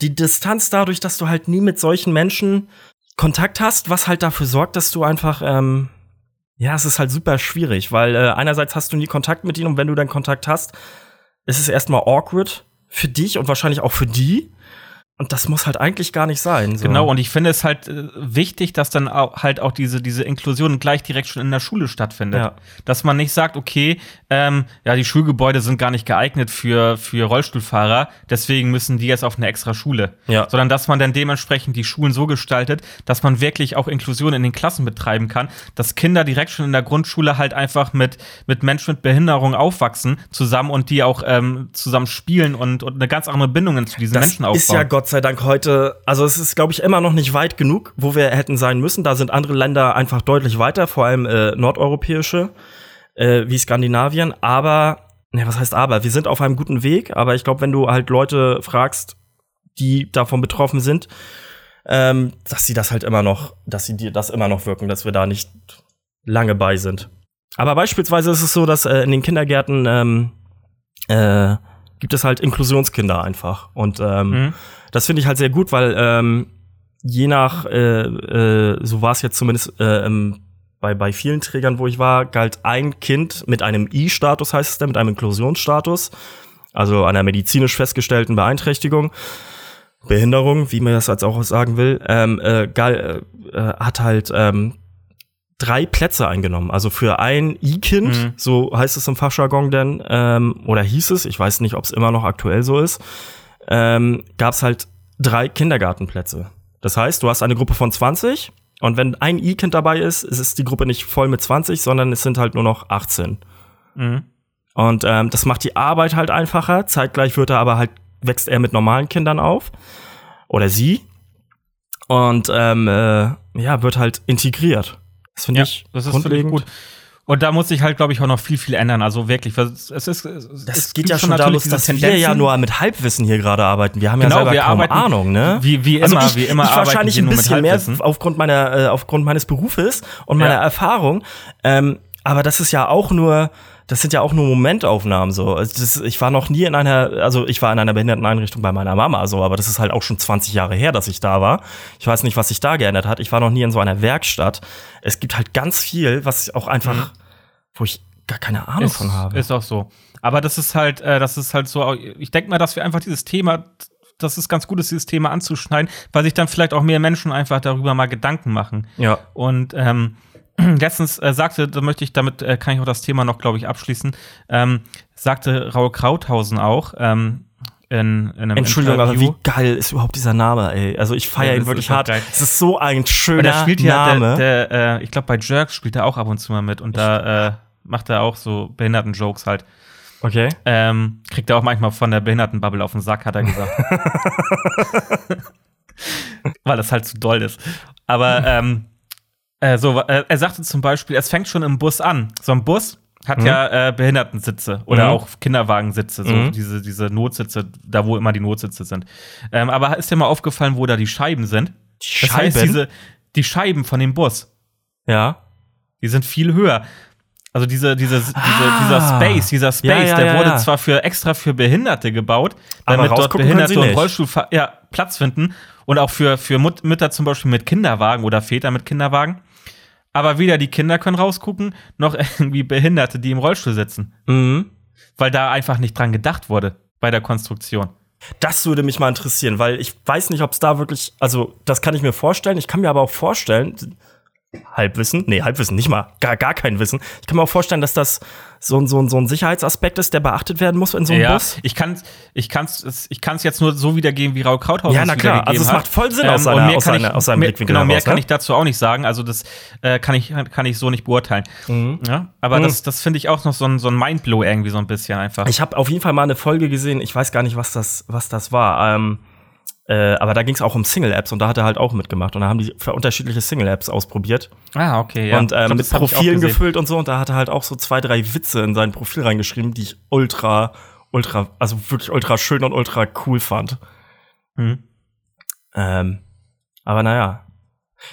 Die Distanz dadurch, dass du halt nie mit solchen Menschen Kontakt hast, was halt dafür sorgt, dass du einfach, ähm, ja, es ist halt super schwierig, weil äh, einerseits hast du nie Kontakt mit ihnen und wenn du dann Kontakt hast, ist es erstmal awkward für dich und wahrscheinlich auch für die. Und das muss halt eigentlich gar nicht sein. So. Genau, und ich finde es halt äh, wichtig, dass dann auch, halt auch diese, diese Inklusion gleich direkt schon in der Schule stattfindet. Ja. Dass man nicht sagt, okay, ähm, ja, die Schulgebäude sind gar nicht geeignet für, für Rollstuhlfahrer, deswegen müssen die jetzt auf eine extra Schule. Ja. Sondern dass man dann dementsprechend die Schulen so gestaltet, dass man wirklich auch Inklusion in den Klassen betreiben kann, dass Kinder direkt schon in der Grundschule halt einfach mit, mit Menschen mit Behinderung aufwachsen zusammen und die auch ähm, zusammen spielen und, und eine ganz andere Bindung zu diesen das Menschen aufbauen. Ist ja Gott sei Dank heute, also es ist, glaube ich, immer noch nicht weit genug, wo wir hätten sein müssen. Da sind andere Länder einfach deutlich weiter, vor allem äh, nordeuropäische, äh, wie Skandinavien. Aber, ne, was heißt aber? Wir sind auf einem guten Weg, aber ich glaube, wenn du halt Leute fragst, die davon betroffen sind, ähm, dass sie das halt immer noch, dass sie dir das immer noch wirken, dass wir da nicht lange bei sind. Aber beispielsweise ist es so, dass äh, in den Kindergärten ähm, äh, gibt es halt Inklusionskinder einfach. Und ähm, mhm. Das finde ich halt sehr gut, weil ähm, je nach, äh, äh, so war es jetzt zumindest äh, im, bei, bei vielen Trägern, wo ich war, galt ein Kind mit einem I-Status, heißt es denn, mit einem Inklusionsstatus, also einer medizinisch festgestellten Beeinträchtigung. Behinderung, wie man das jetzt auch sagen will, ähm, äh, gal, äh, hat halt ähm, drei Plätze eingenommen. Also für ein I-Kind, mhm. so heißt es im Fachjargon denn, ähm, oder hieß es, ich weiß nicht, ob es immer noch aktuell so ist, ähm, gab es halt drei Kindergartenplätze. Das heißt, du hast eine Gruppe von 20 und wenn ein I-Kind dabei ist, ist die Gruppe nicht voll mit 20, sondern es sind halt nur noch 18. Mhm. Und ähm, das macht die Arbeit halt einfacher. Zeitgleich wird er aber halt, wächst er mit normalen Kindern auf. Oder sie. Und ähm, äh, ja, wird halt integriert. Das finde ja, ich das ist grundlegend. gut. Und da muss sich halt, glaube ich, auch noch viel, viel ändern. Also wirklich, es ist. Es, das geht ja schon darum, dass wir ja nur mit Halbwissen hier gerade arbeiten. Wir haben genau, ja selber wir kaum arbeiten, Ahnung, ne? Wie, wie also immer, ich, wie immer ich wahrscheinlich ein bisschen mehr aufgrund meiner, äh, aufgrund meines Berufes und meiner ja. Erfahrung. Ähm, aber das ist ja auch nur das sind ja auch nur Momentaufnahmen so. Also das, ich war noch nie in einer, also ich war in einer Behinderteneinrichtung bei meiner Mama so, aber das ist halt auch schon 20 Jahre her, dass ich da war. Ich weiß nicht, was sich da geändert hat. Ich war noch nie in so einer Werkstatt. Es gibt halt ganz viel, was auch einfach, mhm. Wo ich gar keine Ahnung ist, von habe. Ist auch so. Aber das ist halt, äh, das ist halt so, ich denke mal, dass wir einfach dieses Thema dass es ganz gut ist, dieses Thema anzuschneiden, weil sich dann vielleicht auch mehr Menschen einfach darüber mal Gedanken machen. Ja. Und ähm, letztens äh, sagte, da möchte ich damit, äh, kann ich auch das Thema noch, glaube ich, abschließen, ähm, sagte Raul Krauthausen auch, ähm, in, in einem Entschuldigung, Interview. aber wie geil ist überhaupt dieser Name, ey? Also ich feiere ja, ihn wirklich hart. Es ist so ein schöner der spielt Name. Ja, der, der, äh, ich glaube, bei Jerks spielt er auch ab und zu mal mit und ich da äh, macht er auch so Behinderten-Jokes halt. Okay. Ähm, kriegt er auch manchmal von der Behindertenbubble auf den Sack, hat er gesagt. Weil das halt zu doll ist. Aber ähm, äh, so, äh, er sagte zum Beispiel, es fängt schon im Bus an. So ein Bus hat mhm. ja äh, Behindertensitze oder mhm. auch Kinderwagensitze, so mhm. diese, diese Notsitze, da wo immer die Notsitze sind. Ähm, aber ist dir mal aufgefallen, wo da die Scheiben sind? Die das heißt, diese, die Scheiben von dem Bus. Ja. Die sind viel höher. Also diese, diese, diese, ah. dieser Space, dieser Space, ja, ja, der ja, wurde zwar für extra für Behinderte gebaut, damit dort Behinderte und Rollstuhl Platz finden und auch für, für Mütter zum Beispiel mit Kinderwagen oder Väter mit Kinderwagen aber weder die Kinder können rausgucken, noch irgendwie Behinderte, die im Rollstuhl sitzen. Mhm. Weil da einfach nicht dran gedacht wurde bei der Konstruktion. Das würde mich mal interessieren, weil ich weiß nicht, ob es da wirklich, also das kann ich mir vorstellen. Ich kann mir aber auch vorstellen, Halbwissen, nee, Halbwissen, nicht mal, gar, gar kein Wissen. Ich kann mir auch vorstellen, dass das so, so, so ein Sicherheitsaspekt ist, der beachtet werden muss in so einem ja, Bus. Ich kann ich kann's, ich kann's jetzt nur so wiedergeben, wie Raul Krauthausen Ja, na klar, also es macht voll Sinn ähm, aus, seiner, aus, seiner, aus seinem mehr, Blickwinkel Genau, mehr kann ne? ich dazu auch nicht sagen, also das äh, kann, ich, kann ich so nicht beurteilen. Mhm. Ja, aber mhm. das, das finde ich auch noch so ein, so ein Mindblow irgendwie so ein bisschen einfach. Ich habe auf jeden Fall mal eine Folge gesehen, ich weiß gar nicht, was das, was das war. Ähm, äh, aber da ging es auch um Single-Apps und da hat er halt auch mitgemacht. Und da haben die für unterschiedliche Single-Apps ausprobiert. Ah, okay, ja. Und ähm, glaub, mit Profilen gefüllt und so. Und da hat er halt auch so zwei, drei Witze in sein Profil reingeschrieben, die ich ultra, ultra, also wirklich ultra schön und ultra cool fand. Mhm. Ähm, aber naja.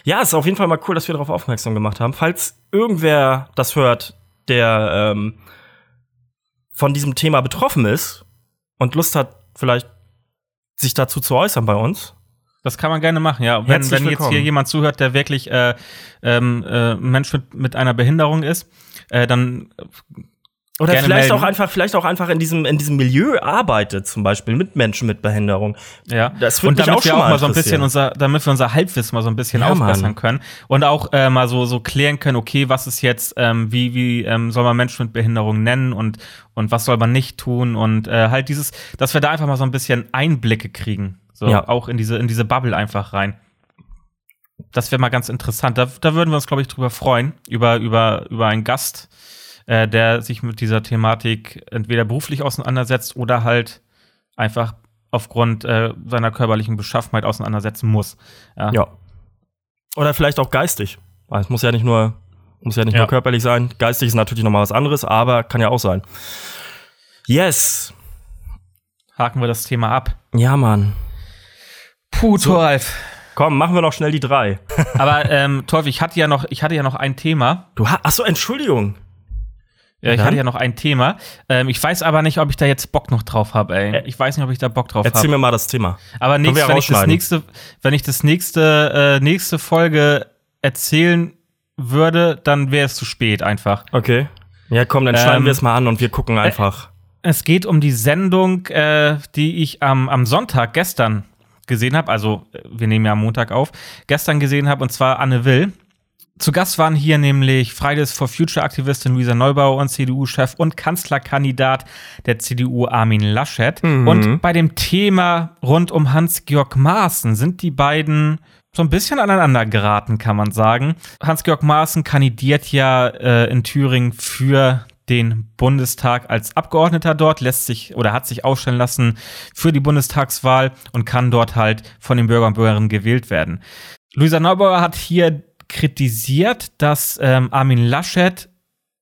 Ja, es ist auf jeden Fall mal cool, dass wir darauf aufmerksam gemacht haben. Falls irgendwer das hört, der ähm, von diesem Thema betroffen ist und Lust hat, vielleicht sich dazu zu äußern bei uns. Das kann man gerne machen, ja. Wenn, wenn jetzt hier jemand zuhört, der wirklich äh, ähm, äh, Mensch mit, mit einer Behinderung ist, äh, dann oder Gerne vielleicht melden. auch einfach, vielleicht auch einfach in diesem, in diesem Milieu arbeitet, zum Beispiel mit Menschen mit Behinderung. Ja. Das und damit auch wir auch mal so ein bisschen unser, damit wir unser Halbwissen mal so ein bisschen ja, aufbessern Mann. können und auch äh, mal so, so klären können, okay, was ist jetzt, ähm, wie, wie ähm, soll man Menschen mit Behinderung nennen und, und was soll man nicht tun und äh, halt dieses, dass wir da einfach mal so ein bisschen Einblicke kriegen. So ja. auch in diese, in diese Bubble einfach rein. Das wäre mal ganz interessant. Da, da würden wir uns, glaube ich, drüber freuen, über, über, über einen Gast äh, der sich mit dieser Thematik entweder beruflich auseinandersetzt oder halt einfach aufgrund äh, seiner körperlichen Beschaffenheit auseinandersetzen muss. Ja. ja. Oder vielleicht auch geistig. Es muss ja nicht nur, muss ja nicht ja. nur körperlich sein. Geistig ist natürlich nochmal was anderes, aber kann ja auch sein. Yes. Haken wir das Thema ab. Ja, Mann. Puh, so. Toralf. Komm, machen wir noch schnell die drei. Aber ähm, Torf, ich hatte ja noch, ich hatte ja noch ein Thema. Du hast, achso, Entschuldigung. Ja, ich hatte ja noch ein Thema. Ähm, ich weiß aber nicht, ob ich da jetzt Bock noch drauf habe, ey. Ich weiß nicht, ob ich da Bock drauf habe. Erzähl hab. mir mal das Thema. Aber nächst, wenn, ich das nächste, wenn ich das nächste, äh, nächste Folge erzählen würde, dann wäre es zu spät einfach. Okay. Ja, komm, dann schneiden ähm, wir es mal an und wir gucken einfach. Es geht um die Sendung, äh, die ich am, am Sonntag gestern gesehen habe. Also, wir nehmen ja am Montag auf. Gestern gesehen habe, und zwar Anne Will. Zu Gast waren hier nämlich Fridays for Future Aktivistin Luisa Neubauer und CDU-Chef und Kanzlerkandidat der CDU Armin Laschet. Mhm. Und bei dem Thema rund um Hans-Georg Maaßen sind die beiden so ein bisschen aneinander geraten, kann man sagen. Hans-Georg Maaßen kandidiert ja äh, in Thüringen für den Bundestag als Abgeordneter dort, lässt sich oder hat sich aufstellen lassen für die Bundestagswahl und kann dort halt von den Bürgern und Bürgerinnen gewählt werden. Luisa Neubauer hat hier kritisiert, dass ähm, Armin Laschet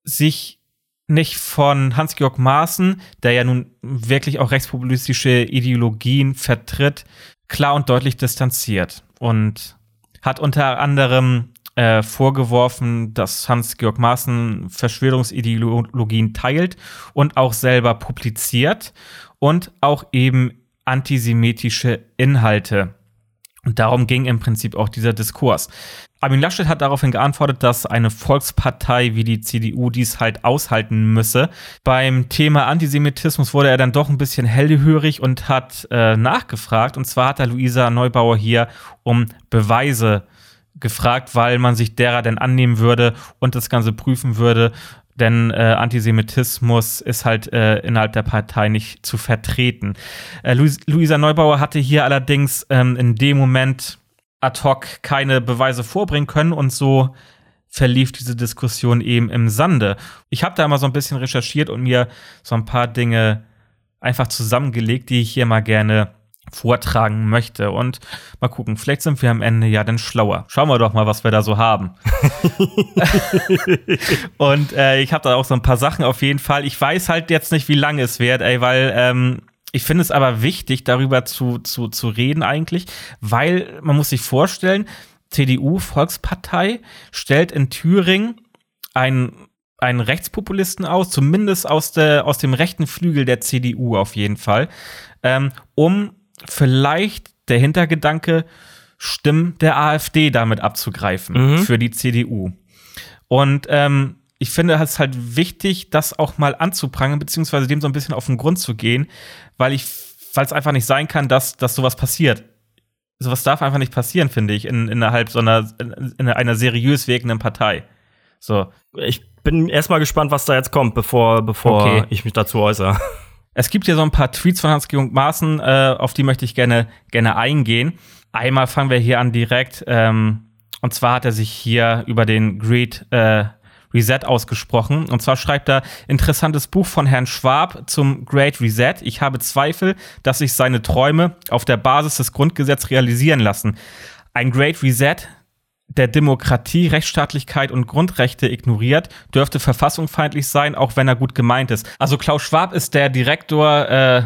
sich nicht von Hans-Georg Maaßen, der ja nun wirklich auch rechtspopulistische Ideologien vertritt, klar und deutlich distanziert und hat unter anderem äh, vorgeworfen, dass Hans-Georg Maaßen Verschwörungsideologien teilt und auch selber publiziert und auch eben antisemitische Inhalte. Und darum ging im Prinzip auch dieser Diskurs. Armin Laschet hat daraufhin geantwortet, dass eine Volkspartei wie die CDU dies halt aushalten müsse. Beim Thema Antisemitismus wurde er dann doch ein bisschen hellhörig und hat äh, nachgefragt. Und zwar hat er Luisa Neubauer hier um Beweise gefragt, weil man sich derer denn annehmen würde und das Ganze prüfen würde. Denn äh, Antisemitismus ist halt äh, innerhalb der Partei nicht zu vertreten. Äh, Luisa Neubauer hatte hier allerdings ähm, in dem Moment ad hoc keine Beweise vorbringen können und so verlief diese Diskussion eben im Sande. Ich habe da mal so ein bisschen recherchiert und mir so ein paar Dinge einfach zusammengelegt, die ich hier mal gerne vortragen möchte. Und mal gucken, vielleicht sind wir am Ende ja dann schlauer. Schauen wir doch mal, was wir da so haben. und äh, ich habe da auch so ein paar Sachen auf jeden Fall. Ich weiß halt jetzt nicht, wie lange es wird, ey, weil ähm, ich finde es aber wichtig, darüber zu, zu, zu reden eigentlich, weil man muss sich vorstellen, CDU, Volkspartei, stellt in Thüringen einen einen Rechtspopulisten aus, zumindest aus, der, aus dem rechten Flügel der CDU auf jeden Fall, ähm, um vielleicht der Hintergedanke, Stimmen der AfD damit abzugreifen mhm. für die CDU. Und ähm, ich finde es halt wichtig, das auch mal anzuprangern, beziehungsweise dem so ein bisschen auf den Grund zu gehen, weil ich, weil es einfach nicht sein kann, dass, dass sowas passiert. Sowas darf einfach nicht passieren, finde ich, in, innerhalb so einer, in einer seriös wirkenden Partei. So. Ich bin erstmal gespannt, was da jetzt kommt, bevor, bevor okay. ich mich dazu äußere. Es gibt hier so ein paar Tweets von Hans-Georg Maaßen, äh, auf die möchte ich gerne, gerne eingehen. Einmal fangen wir hier an direkt. Ähm, und zwar hat er sich hier über den Great äh, Reset ausgesprochen. Und zwar schreibt er interessantes Buch von Herrn Schwab zum Great Reset. Ich habe Zweifel, dass sich seine Träume auf der Basis des Grundgesetzes realisieren lassen. Ein Great Reset, der Demokratie, Rechtsstaatlichkeit und Grundrechte ignoriert, dürfte verfassungsfeindlich sein, auch wenn er gut gemeint ist. Also Klaus Schwab ist der Direktor äh,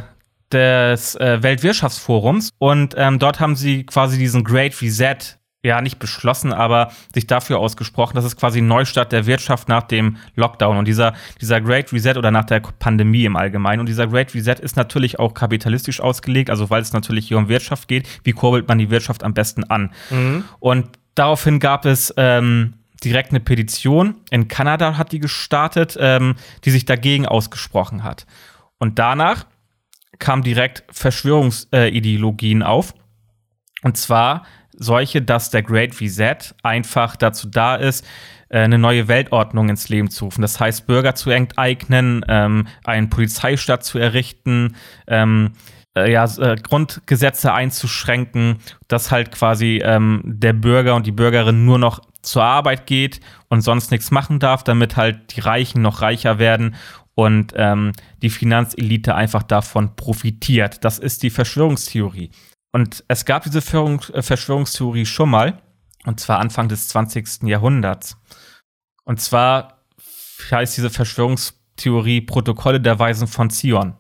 des äh, Weltwirtschaftsforums und ähm, dort haben sie quasi diesen Great Reset ja nicht beschlossen, aber sich dafür ausgesprochen, dass es quasi ein Neustart der Wirtschaft nach dem Lockdown und dieser, dieser Great Reset oder nach der Pandemie im Allgemeinen. Und dieser Great Reset ist natürlich auch kapitalistisch ausgelegt, also weil es natürlich hier um Wirtschaft geht. Wie kurbelt man die Wirtschaft am besten an? Mhm. Und Daraufhin gab es ähm, direkt eine Petition. In Kanada hat die gestartet, ähm, die sich dagegen ausgesprochen hat. Und danach kamen direkt Verschwörungsideologien auf. Und zwar solche, dass der Great Reset einfach dazu da ist, äh, eine neue Weltordnung ins Leben zu rufen. Das heißt, Bürger zu enteignen, ähm, einen Polizeistaat zu errichten, ähm, äh, ja, äh, Grundgesetze einzuschränken, dass halt quasi ähm, der Bürger und die Bürgerin nur noch zur Arbeit geht und sonst nichts machen darf, damit halt die Reichen noch reicher werden und ähm, die Finanzelite einfach davon profitiert. Das ist die Verschwörungstheorie. Und es gab diese äh, Verschwörungstheorie schon mal, und zwar Anfang des 20. Jahrhunderts. Und zwar heißt diese Verschwörungstheorie Protokolle der Weisen von Zion.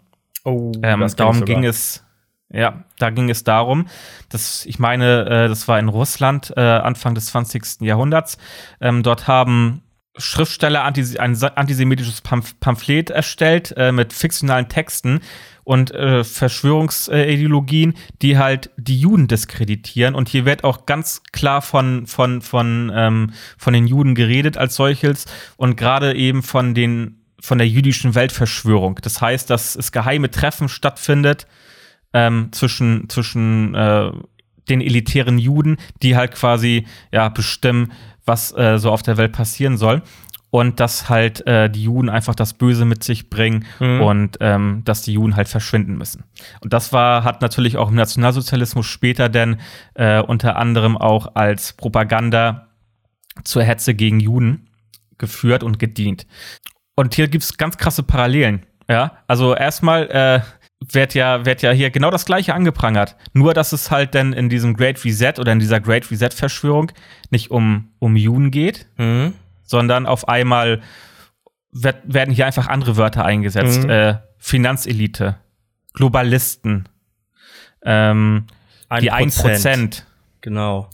Oh, ähm, darum ging es, ja, da ging es darum, dass ich meine, äh, das war in Russland äh, Anfang des 20. Jahrhunderts. Ähm, dort haben Schriftsteller antis ein antisemitisches Pamphlet erstellt äh, mit fiktionalen Texten und äh, Verschwörungsideologien, die halt die Juden diskreditieren. Und hier wird auch ganz klar von, von, von, ähm, von den Juden geredet als solches und gerade eben von den von der jüdischen Weltverschwörung. Das heißt, dass es geheime Treffen stattfindet ähm, zwischen, zwischen äh, den elitären Juden, die halt quasi ja bestimmen, was äh, so auf der Welt passieren soll. Und dass halt äh, die Juden einfach das Böse mit sich bringen mhm. und ähm, dass die Juden halt verschwinden müssen. Und das war, hat natürlich auch im Nationalsozialismus später denn äh, unter anderem auch als Propaganda zur Hetze gegen Juden geführt und gedient. Und hier gibt's ganz krasse Parallelen. Ja, also erstmal äh, wird ja, wird ja hier genau das Gleiche angeprangert. Nur, dass es halt dann in diesem Great Reset oder in dieser Great Reset-Verschwörung nicht um, um Juden geht, mhm. sondern auf einmal wird, werden hier einfach andere Wörter eingesetzt. Mhm. Äh, Finanzelite, Globalisten, ähm, Ein die 1%. Genau.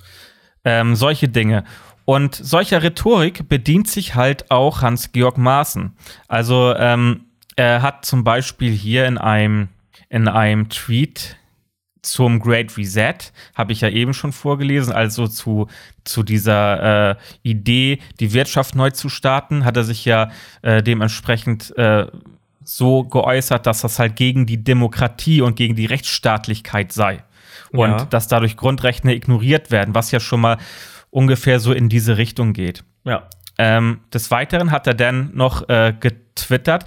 Ähm, solche Dinge. Und solcher Rhetorik bedient sich halt auch Hans-Georg Maaßen. Also, ähm, er hat zum Beispiel hier in einem, in einem Tweet zum Great Reset, habe ich ja eben schon vorgelesen, also zu, zu dieser äh, Idee, die Wirtschaft neu zu starten, hat er sich ja äh, dementsprechend äh, so geäußert, dass das halt gegen die Demokratie und gegen die Rechtsstaatlichkeit sei. Und ja. dass dadurch Grundrechte ignoriert werden, was ja schon mal ungefähr so in diese Richtung geht. Ja. Ähm, des Weiteren hat er dann noch äh, getwittert,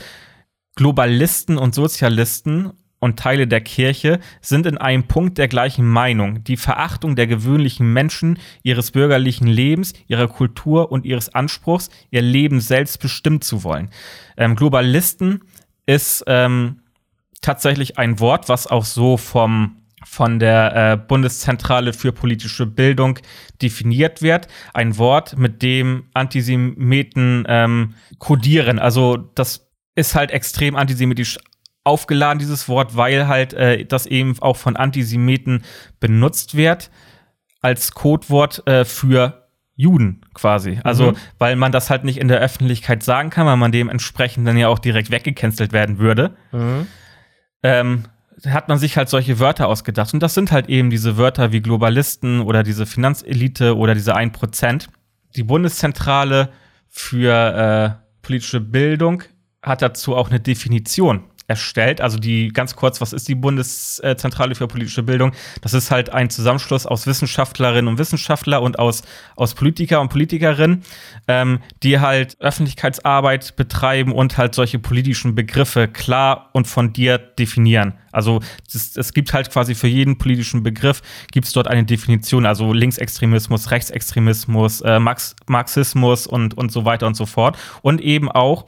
Globalisten und Sozialisten und Teile der Kirche sind in einem Punkt der gleichen Meinung. Die Verachtung der gewöhnlichen Menschen, ihres bürgerlichen Lebens, ihrer Kultur und ihres Anspruchs, ihr Leben selbst bestimmt zu wollen. Ähm, Globalisten ist ähm, tatsächlich ein Wort, was auch so vom von der äh, Bundeszentrale für politische Bildung definiert wird. Ein Wort, mit dem Antisemiten ähm, kodieren. Also das ist halt extrem antisemitisch aufgeladen, dieses Wort, weil halt äh, das eben auch von Antisemiten benutzt wird als Codewort äh, für Juden quasi. Also, mhm. weil man das halt nicht in der Öffentlichkeit sagen kann, weil man dementsprechend dann ja auch direkt weggecancelt werden würde. Mhm. Ähm, hat man sich halt solche Wörter ausgedacht. Und das sind halt eben diese Wörter wie Globalisten oder diese Finanzelite oder diese 1%. Die Bundeszentrale für äh, politische Bildung hat dazu auch eine Definition erstellt. Also die ganz kurz, was ist die Bundeszentrale für politische Bildung? Das ist halt ein Zusammenschluss aus Wissenschaftlerinnen und Wissenschaftler und aus, aus Politiker und Politikerinnen, ähm, die halt Öffentlichkeitsarbeit betreiben und halt solche politischen Begriffe klar und fundiert definieren. Also es, es gibt halt quasi für jeden politischen Begriff gibt es dort eine Definition, also Linksextremismus, Rechtsextremismus, äh, Marx, Marxismus und, und so weiter und so fort. Und eben auch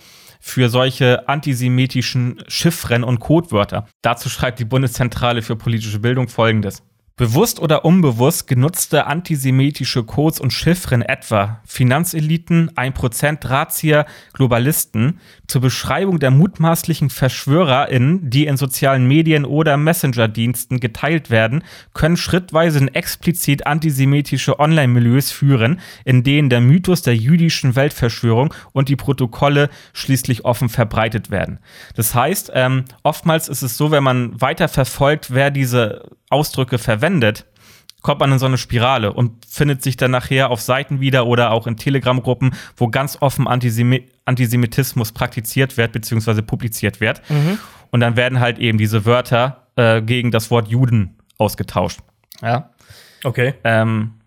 für solche antisemitischen Chiffren und Codewörter. Dazu schreibt die Bundeszentrale für politische Bildung folgendes. Bewusst oder unbewusst genutzte antisemitische Codes und Chiffren etwa Finanzeliten, 1% Drahtzieher, Globalisten zur Beschreibung der mutmaßlichen VerschwörerInnen, die in sozialen Medien oder Messenger-Diensten geteilt werden, können schrittweise in explizit antisemitische Online-Milieus führen, in denen der Mythos der jüdischen Weltverschwörung und die Protokolle schließlich offen verbreitet werden. Das heißt, ähm, oftmals ist es so, wenn man weiter verfolgt, wer diese Ausdrücke verwendet, kommt man in so eine Spirale und findet sich dann nachher auf Seiten wieder oder auch in Telegram-Gruppen, wo ganz offen Antisemi Antisemitismus praktiziert wird, beziehungsweise publiziert wird. Mhm. Und dann werden halt eben diese Wörter äh, gegen das Wort Juden ausgetauscht. Ja. Okay. Ähm,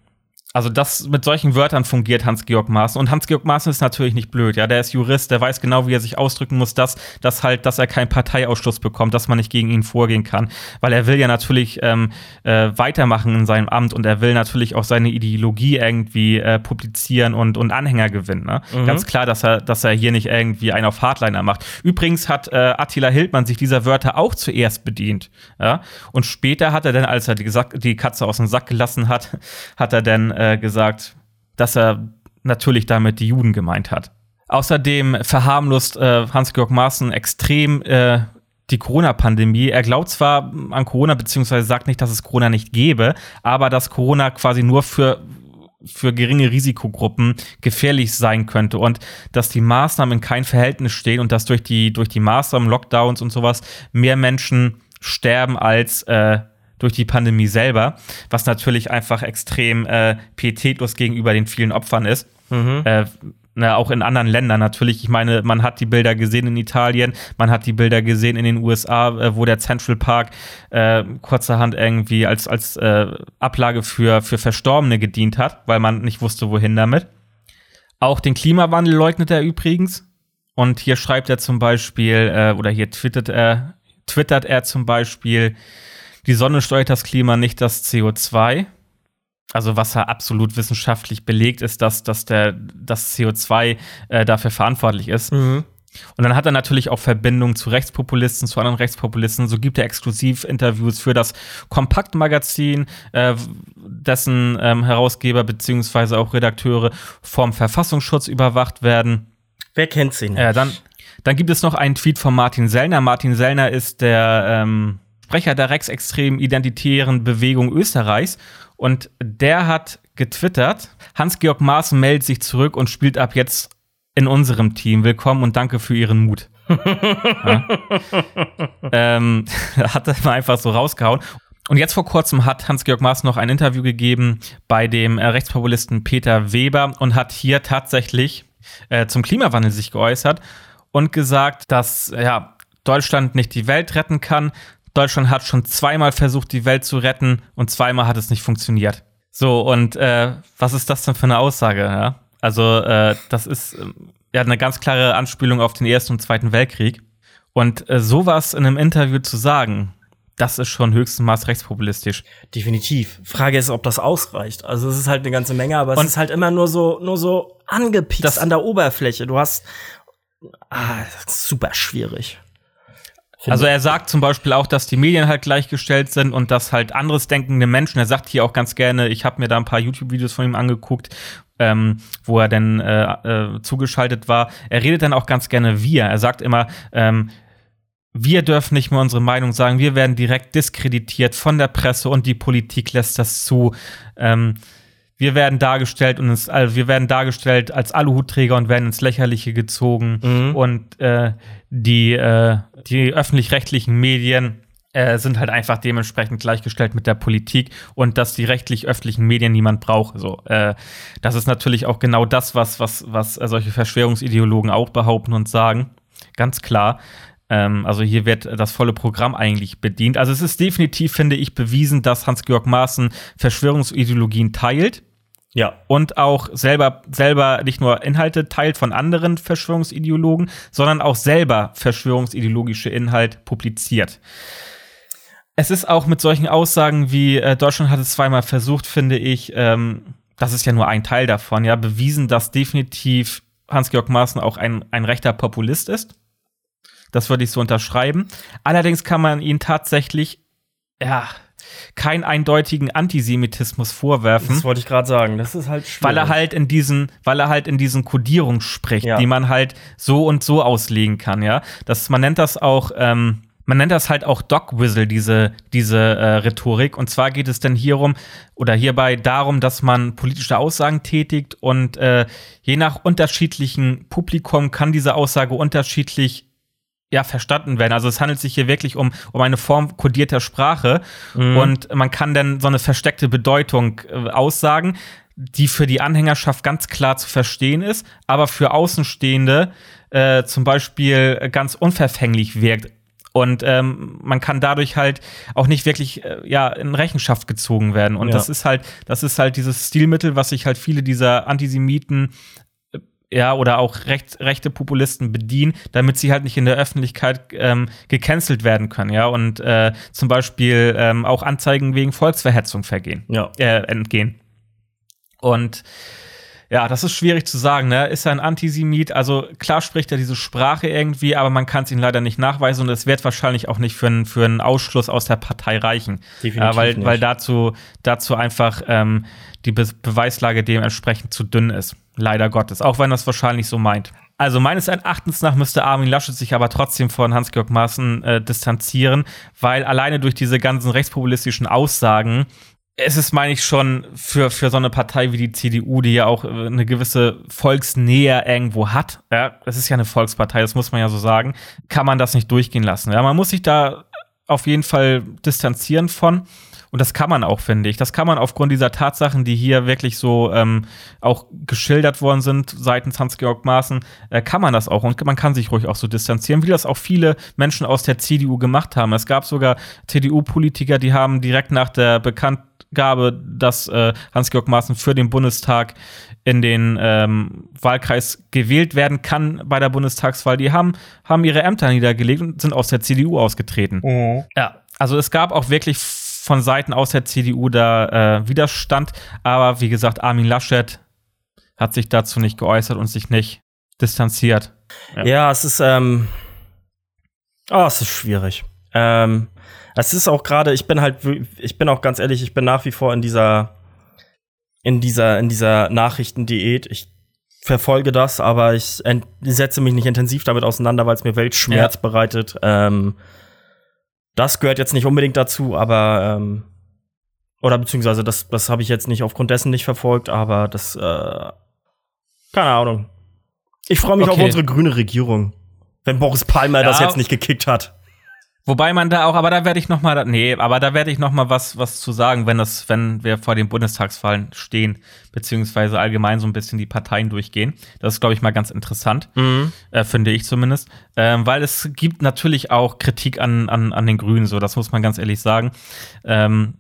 also das mit solchen Wörtern fungiert Hans-Georg Maaßen. Und Hans-Georg Maaßen ist natürlich nicht blöd, ja. Der ist Jurist, der weiß genau, wie er sich ausdrücken muss, dass, dass halt, dass er keinen Parteiausschluss bekommt, dass man nicht gegen ihn vorgehen kann. Weil er will ja natürlich ähm, äh, weitermachen in seinem Amt und er will natürlich auch seine Ideologie irgendwie äh, publizieren und, und Anhänger gewinnen. Ne? Mhm. Ganz klar, dass er, dass er hier nicht irgendwie einen auf Hardliner macht. Übrigens hat äh, Attila Hildmann sich dieser Wörter auch zuerst bedient. Ja? Und später hat er dann, als er die, die Katze aus dem Sack gelassen hat, hat er dann äh, gesagt, dass er natürlich damit die Juden gemeint hat. Außerdem verharmlost äh, Hans-Georg Maaßen extrem äh, die Corona-Pandemie. Er glaubt zwar an Corona, beziehungsweise sagt nicht, dass es Corona nicht gäbe, aber dass Corona quasi nur für für geringe Risikogruppen gefährlich sein könnte und dass die Maßnahmen in kein Verhältnis stehen und dass durch die, durch die Maßnahmen, Lockdowns und sowas mehr Menschen sterben als äh, durch die Pandemie selber, was natürlich einfach extrem äh, pietätlos gegenüber den vielen Opfern ist. Mhm. Äh, na, auch in anderen Ländern natürlich. Ich meine, man hat die Bilder gesehen in Italien, man hat die Bilder gesehen in den USA, äh, wo der Central Park äh, kurzerhand irgendwie als, als äh, Ablage für, für Verstorbene gedient hat, weil man nicht wusste, wohin damit. Auch den Klimawandel leugnet er übrigens. Und hier schreibt er zum Beispiel, äh, oder hier twittert er, twittert er zum Beispiel, die Sonne steuert das Klima, nicht das CO2 also was er absolut wissenschaftlich belegt ist, dass, dass der, das CO2 äh, dafür verantwortlich ist. Mhm. Und dann hat er natürlich auch Verbindungen zu Rechtspopulisten, zu anderen Rechtspopulisten. So gibt er Exklusivinterviews für das Kompaktmagazin, äh, dessen ähm, Herausgeber beziehungsweise auch Redakteure vom Verfassungsschutz überwacht werden. Wer kennt sie nicht? Äh, dann, dann gibt es noch einen Tweet von Martin Sellner. Martin Sellner ist der ähm, Sprecher der rechtsextremen identitären Bewegung Österreichs und der hat getwittert, Hans-Georg Maaßen meldet sich zurück und spielt ab jetzt in unserem Team. Willkommen und danke für Ihren Mut. ja. ähm, hat er mal einfach so rausgehauen. Und jetzt vor kurzem hat Hans-Georg Maaßen noch ein Interview gegeben bei dem äh, Rechtspopulisten Peter Weber und hat hier tatsächlich äh, zum Klimawandel sich geäußert und gesagt, dass ja, Deutschland nicht die Welt retten kann, Deutschland hat schon zweimal versucht, die Welt zu retten und zweimal hat es nicht funktioniert. So, und äh, was ist das denn für eine Aussage? Ja? Also, äh, das ist äh, ja eine ganz klare Anspielung auf den Ersten und Zweiten Weltkrieg. Und äh, sowas in einem Interview zu sagen, das ist schon höchstens Maß rechtspopulistisch. Definitiv. Frage ist, ob das ausreicht. Also es ist halt eine ganze Menge, aber es und ist halt immer nur so, nur so angepiekst an der Oberfläche. Du hast ah, super schwierig. Also er sagt zum Beispiel auch, dass die Medien halt gleichgestellt sind und dass halt anderes denkende Menschen, er sagt hier auch ganz gerne, ich habe mir da ein paar YouTube-Videos von ihm angeguckt, ähm, wo er dann äh, äh, zugeschaltet war. Er redet dann auch ganz gerne wir. Er sagt immer, ähm, wir dürfen nicht mehr unsere Meinung sagen, wir werden direkt diskreditiert von der Presse und die Politik lässt das zu. Ähm, wir werden dargestellt und es, also wir werden dargestellt als Aluhutträger und werden ins Lächerliche gezogen. Mhm. Und äh, die, äh, die öffentlich-rechtlichen Medien äh, sind halt einfach dementsprechend gleichgestellt mit der Politik und dass die rechtlich-öffentlichen Medien niemand braucht. So, äh, das ist natürlich auch genau das, was, was, was solche Verschwörungsideologen auch behaupten und sagen. Ganz klar. Ähm, also hier wird das volle Programm eigentlich bedient. Also es ist definitiv, finde ich, bewiesen, dass Hans-Georg Maaßen Verschwörungsideologien teilt ja. Und auch selber, selber nicht nur Inhalte teilt von anderen Verschwörungsideologen, sondern auch selber verschwörungsideologische Inhalt publiziert. Es ist auch mit solchen Aussagen wie äh, Deutschland hat es zweimal versucht, finde ich, ähm, das ist ja nur ein Teil davon, ja, bewiesen, dass definitiv Hans-Georg Maaßen auch ein, ein rechter Populist ist. Das würde ich so unterschreiben. Allerdings kann man ihn tatsächlich, ja, keinen eindeutigen Antisemitismus vorwerfen. Das wollte ich gerade sagen. Das ist halt schwierig. Weil er halt in diesen, weil er halt in diesen Kodierungen spricht, ja. die man halt so und so auslegen kann, ja. Das, man nennt das auch, ähm, man nennt das halt auch Dog Whistle, diese, diese äh, Rhetorik. Und zwar geht es dann hierum oder hierbei darum, dass man politische Aussagen tätigt und äh, je nach unterschiedlichen Publikum kann diese Aussage unterschiedlich ja, verstanden werden. Also es handelt sich hier wirklich um, um eine Form kodierter Sprache mhm. und man kann dann so eine versteckte Bedeutung äh, aussagen, die für die Anhängerschaft ganz klar zu verstehen ist, aber für Außenstehende äh, zum Beispiel ganz unverfänglich wirkt. Und ähm, man kann dadurch halt auch nicht wirklich äh, ja in Rechenschaft gezogen werden. Und ja. das ist halt, das ist halt dieses Stilmittel, was sich halt viele dieser Antisemiten ja, oder auch recht, rechte Populisten bedienen, damit sie halt nicht in der Öffentlichkeit ähm, gecancelt werden können, ja, und äh, zum Beispiel ähm, auch Anzeigen wegen Volksverhetzung vergehen, ja. äh, entgehen. Und ja, das ist schwierig zu sagen, ne? Ist er ein Antisemit? Also klar spricht er diese Sprache irgendwie, aber man kann es ihm leider nicht nachweisen und es wird wahrscheinlich auch nicht für, einen für einen Ausschluss aus der Partei reichen. Definitiv äh, weil, nicht. weil dazu, dazu einfach ähm, die Be Beweislage dementsprechend zu dünn ist. Leider Gottes. Auch wenn das wahrscheinlich so meint. Also meines Erachtens nach müsste Armin Laschet sich aber trotzdem von Hans-Georg Maaßen äh, distanzieren, weil alleine durch diese ganzen rechtspopulistischen Aussagen es ist, meine ich, schon für, für so eine Partei wie die CDU, die ja auch äh, eine gewisse Volksnähe irgendwo hat, ja, das ist ja eine Volkspartei, das muss man ja so sagen, kann man das nicht durchgehen lassen. Ja, man muss sich da auf jeden Fall distanzieren von. Und das kann man auch, finde ich. Das kann man aufgrund dieser Tatsachen, die hier wirklich so ähm, auch geschildert worden sind seitens Hans-Georg Maaßen, äh, kann man das auch. Und man kann sich ruhig auch so distanzieren, wie das auch viele Menschen aus der CDU gemacht haben. Es gab sogar CDU-Politiker, die haben direkt nach der Bekanntgabe, dass äh, Hans-Georg Maaßen für den Bundestag in den ähm, Wahlkreis gewählt werden kann bei der Bundestagswahl, die haben, haben ihre Ämter niedergelegt und sind aus der CDU ausgetreten. Mhm. Ja, also es gab auch wirklich von Seiten aus der CDU da äh, Widerstand, aber wie gesagt, Armin Laschet hat sich dazu nicht geäußert und sich nicht distanziert. Ja, ja es ist, ähm, oh, es ist schwierig. Ähm, es ist auch gerade, ich bin halt, ich bin auch ganz ehrlich, ich bin nach wie vor in dieser, in dieser, in dieser Nachrichtendiät. Ich verfolge das, aber ich setze mich nicht intensiv damit auseinander, weil es mir Weltschmerz ja. bereitet. Ähm, das gehört jetzt nicht unbedingt dazu, aber ähm, oder beziehungsweise das, das habe ich jetzt nicht aufgrund dessen nicht verfolgt, aber das, äh, keine Ahnung. Ich freue mich okay. auf unsere grüne Regierung, wenn Boris Palmer ja. das jetzt nicht gekickt hat. Wobei man da auch, aber da werde ich noch mal, nee, aber da werde ich noch mal was, was zu sagen, wenn das, wenn wir vor den Bundestagswahlen stehen, beziehungsweise allgemein so ein bisschen die Parteien durchgehen. Das ist, glaube ich, mal ganz interessant, mhm. äh, finde ich zumindest, ähm, weil es gibt natürlich auch Kritik an, an, an den Grünen, so, das muss man ganz ehrlich sagen. Ähm,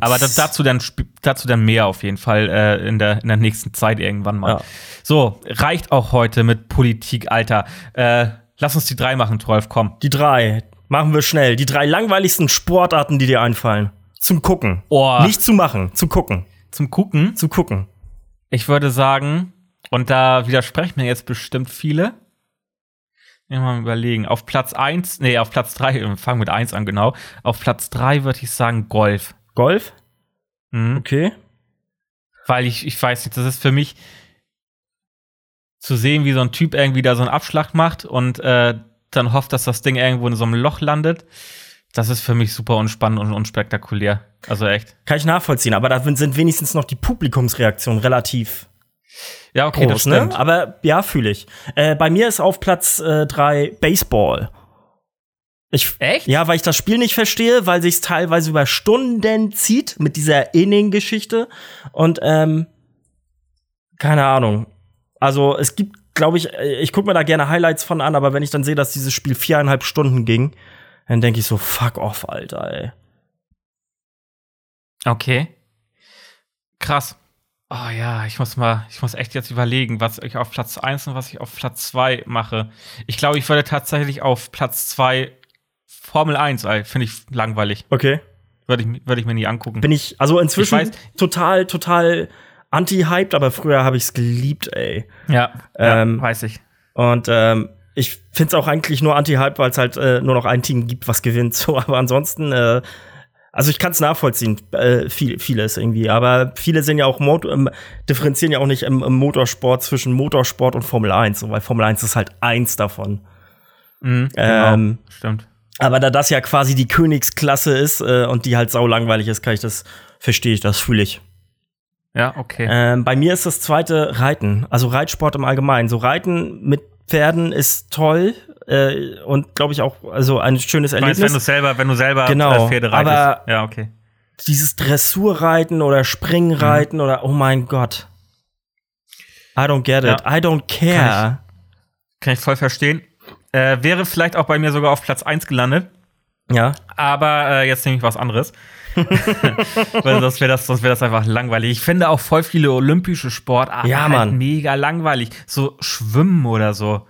aber da, dazu dann dazu dann mehr auf jeden Fall äh, in der in der nächsten Zeit irgendwann mal. Ja. So reicht auch heute mit Politik, Alter. Äh, lass uns die drei machen, Trolf. Komm. Die drei. Machen wir schnell. Die drei langweiligsten Sportarten, die dir einfallen. Zum Gucken. Oh. Nicht zu machen, zu gucken. Zum Gucken? Zu gucken. Ich würde sagen, und da widersprechen mir jetzt bestimmt viele. Ich mal überlegen. Auf Platz 1, nee, auf Platz 3, wir fangen mit 1 an, genau. Auf Platz 3 würde ich sagen Golf. Golf? Mhm. Okay. Weil ich, ich weiß nicht, das ist für mich zu sehen, wie so ein Typ irgendwie da so einen Abschlag macht und äh, dann hofft, dass das Ding irgendwo in so einem Loch landet. Das ist für mich super unspannend und unspektakulär. Also echt. Kann ich nachvollziehen, aber da sind wenigstens noch die Publikumsreaktionen relativ ja, okay, groß, das ne? Aber ja, fühle ich. Äh, bei mir ist auf Platz 3 äh, Baseball. Ich, Echt? Ja, weil ich das Spiel nicht verstehe, weil sich teilweise über Stunden zieht mit dieser Inning-Geschichte. Und ähm, keine Ahnung. Also es gibt glaube ich, äh, ich gucke mir da gerne Highlights von an, aber wenn ich dann sehe, dass dieses Spiel viereinhalb Stunden ging, dann denke ich so, fuck off, Alter, ey. Okay. Krass. Oh ja, ich muss mal, ich muss echt jetzt überlegen, was ich auf Platz 1 und was ich auf Platz 2 mache. Ich glaube, ich würde tatsächlich auf Platz 2 Formel 1, finde ich langweilig. Okay. Würde ich, würde ich mir nie angucken. Bin ich, also inzwischen ich weiß, total, total anti-hyped, aber früher habe ich es geliebt, ey. Ja, ähm, ja, weiß ich. Und ähm, ich finde es auch eigentlich nur anti-hype, weil es halt äh, nur noch ein Team gibt, was gewinnt. So, aber ansonsten, äh, also ich kann es nachvollziehen, äh, viel, vieles irgendwie. Aber viele sind ja auch Mot ähm, differenzieren ja auch nicht im, im, Motorsport zwischen Motorsport und Formel 1, so, weil Formel 1 ist halt eins davon. Mhm, genau, ähm, stimmt. Aber da das ja quasi die Königsklasse ist äh, und die halt sau langweilig ist, kann ich das, verstehe ich, das fühle ich. Ja, okay. Ähm, bei mir ist das zweite Reiten, also Reitsport im Allgemeinen. So Reiten mit Pferden ist toll äh, und glaube ich auch also ein schönes Erlebnis. Meinst, wenn du selber, wenn du selber genau, Pferde reitest. Aber ja, okay. Dieses Dressurreiten oder Springreiten mhm. oder oh mein Gott. I don't get it. Ja. I don't care. Kann ich, kann ich voll verstehen. Äh, wäre vielleicht auch bei mir sogar auf Platz 1 gelandet. Ja. Aber äh, jetzt nehme ich was anderes. Weil sonst wäre das, wär das einfach langweilig. Ich finde auch voll viele olympische Sportarten ja, halt mega langweilig. So Schwimmen oder so.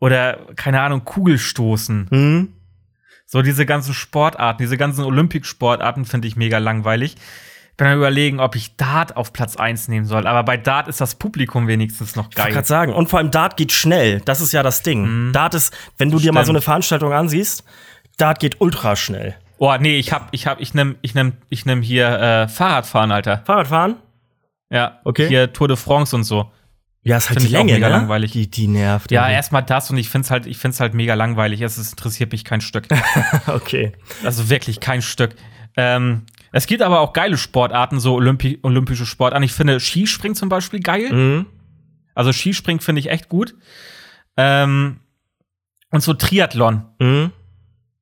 Oder, keine Ahnung, Kugelstoßen. Mhm. So diese ganzen Sportarten, diese ganzen Olympik-Sportarten finde ich mega langweilig. Bin am überlegen, ob ich Dart auf Platz 1 nehmen soll. Aber bei Dart ist das Publikum wenigstens noch geil. Ich wollte gerade sagen. Und vor allem Dart geht schnell. Das ist ja das Ding. Mhm. Dart ist, wenn du Stimmt. dir mal so eine Veranstaltung ansiehst, Dart geht ultra schnell. Oh, nee, ich hab, ich hab, ich nehm, ich nehm, ich nehm hier äh, Fahrradfahren, Alter. Fahrradfahren? Ja, okay. Hier Tour de France und so. Ja, ist halt Find die Länge, mega ne? langweilig. Die, die nervt. Ja, erstmal das und ich find's halt, ich find's halt mega langweilig. Es interessiert mich kein Stück. okay. Also wirklich kein Stück. Ähm, Es gibt aber auch geile Sportarten, so Olympi olympische Sportarten. Ich finde Skispringen zum Beispiel geil. Mhm. Also Skispringen finde ich echt gut. Ähm, und so Triathlon. Mhm.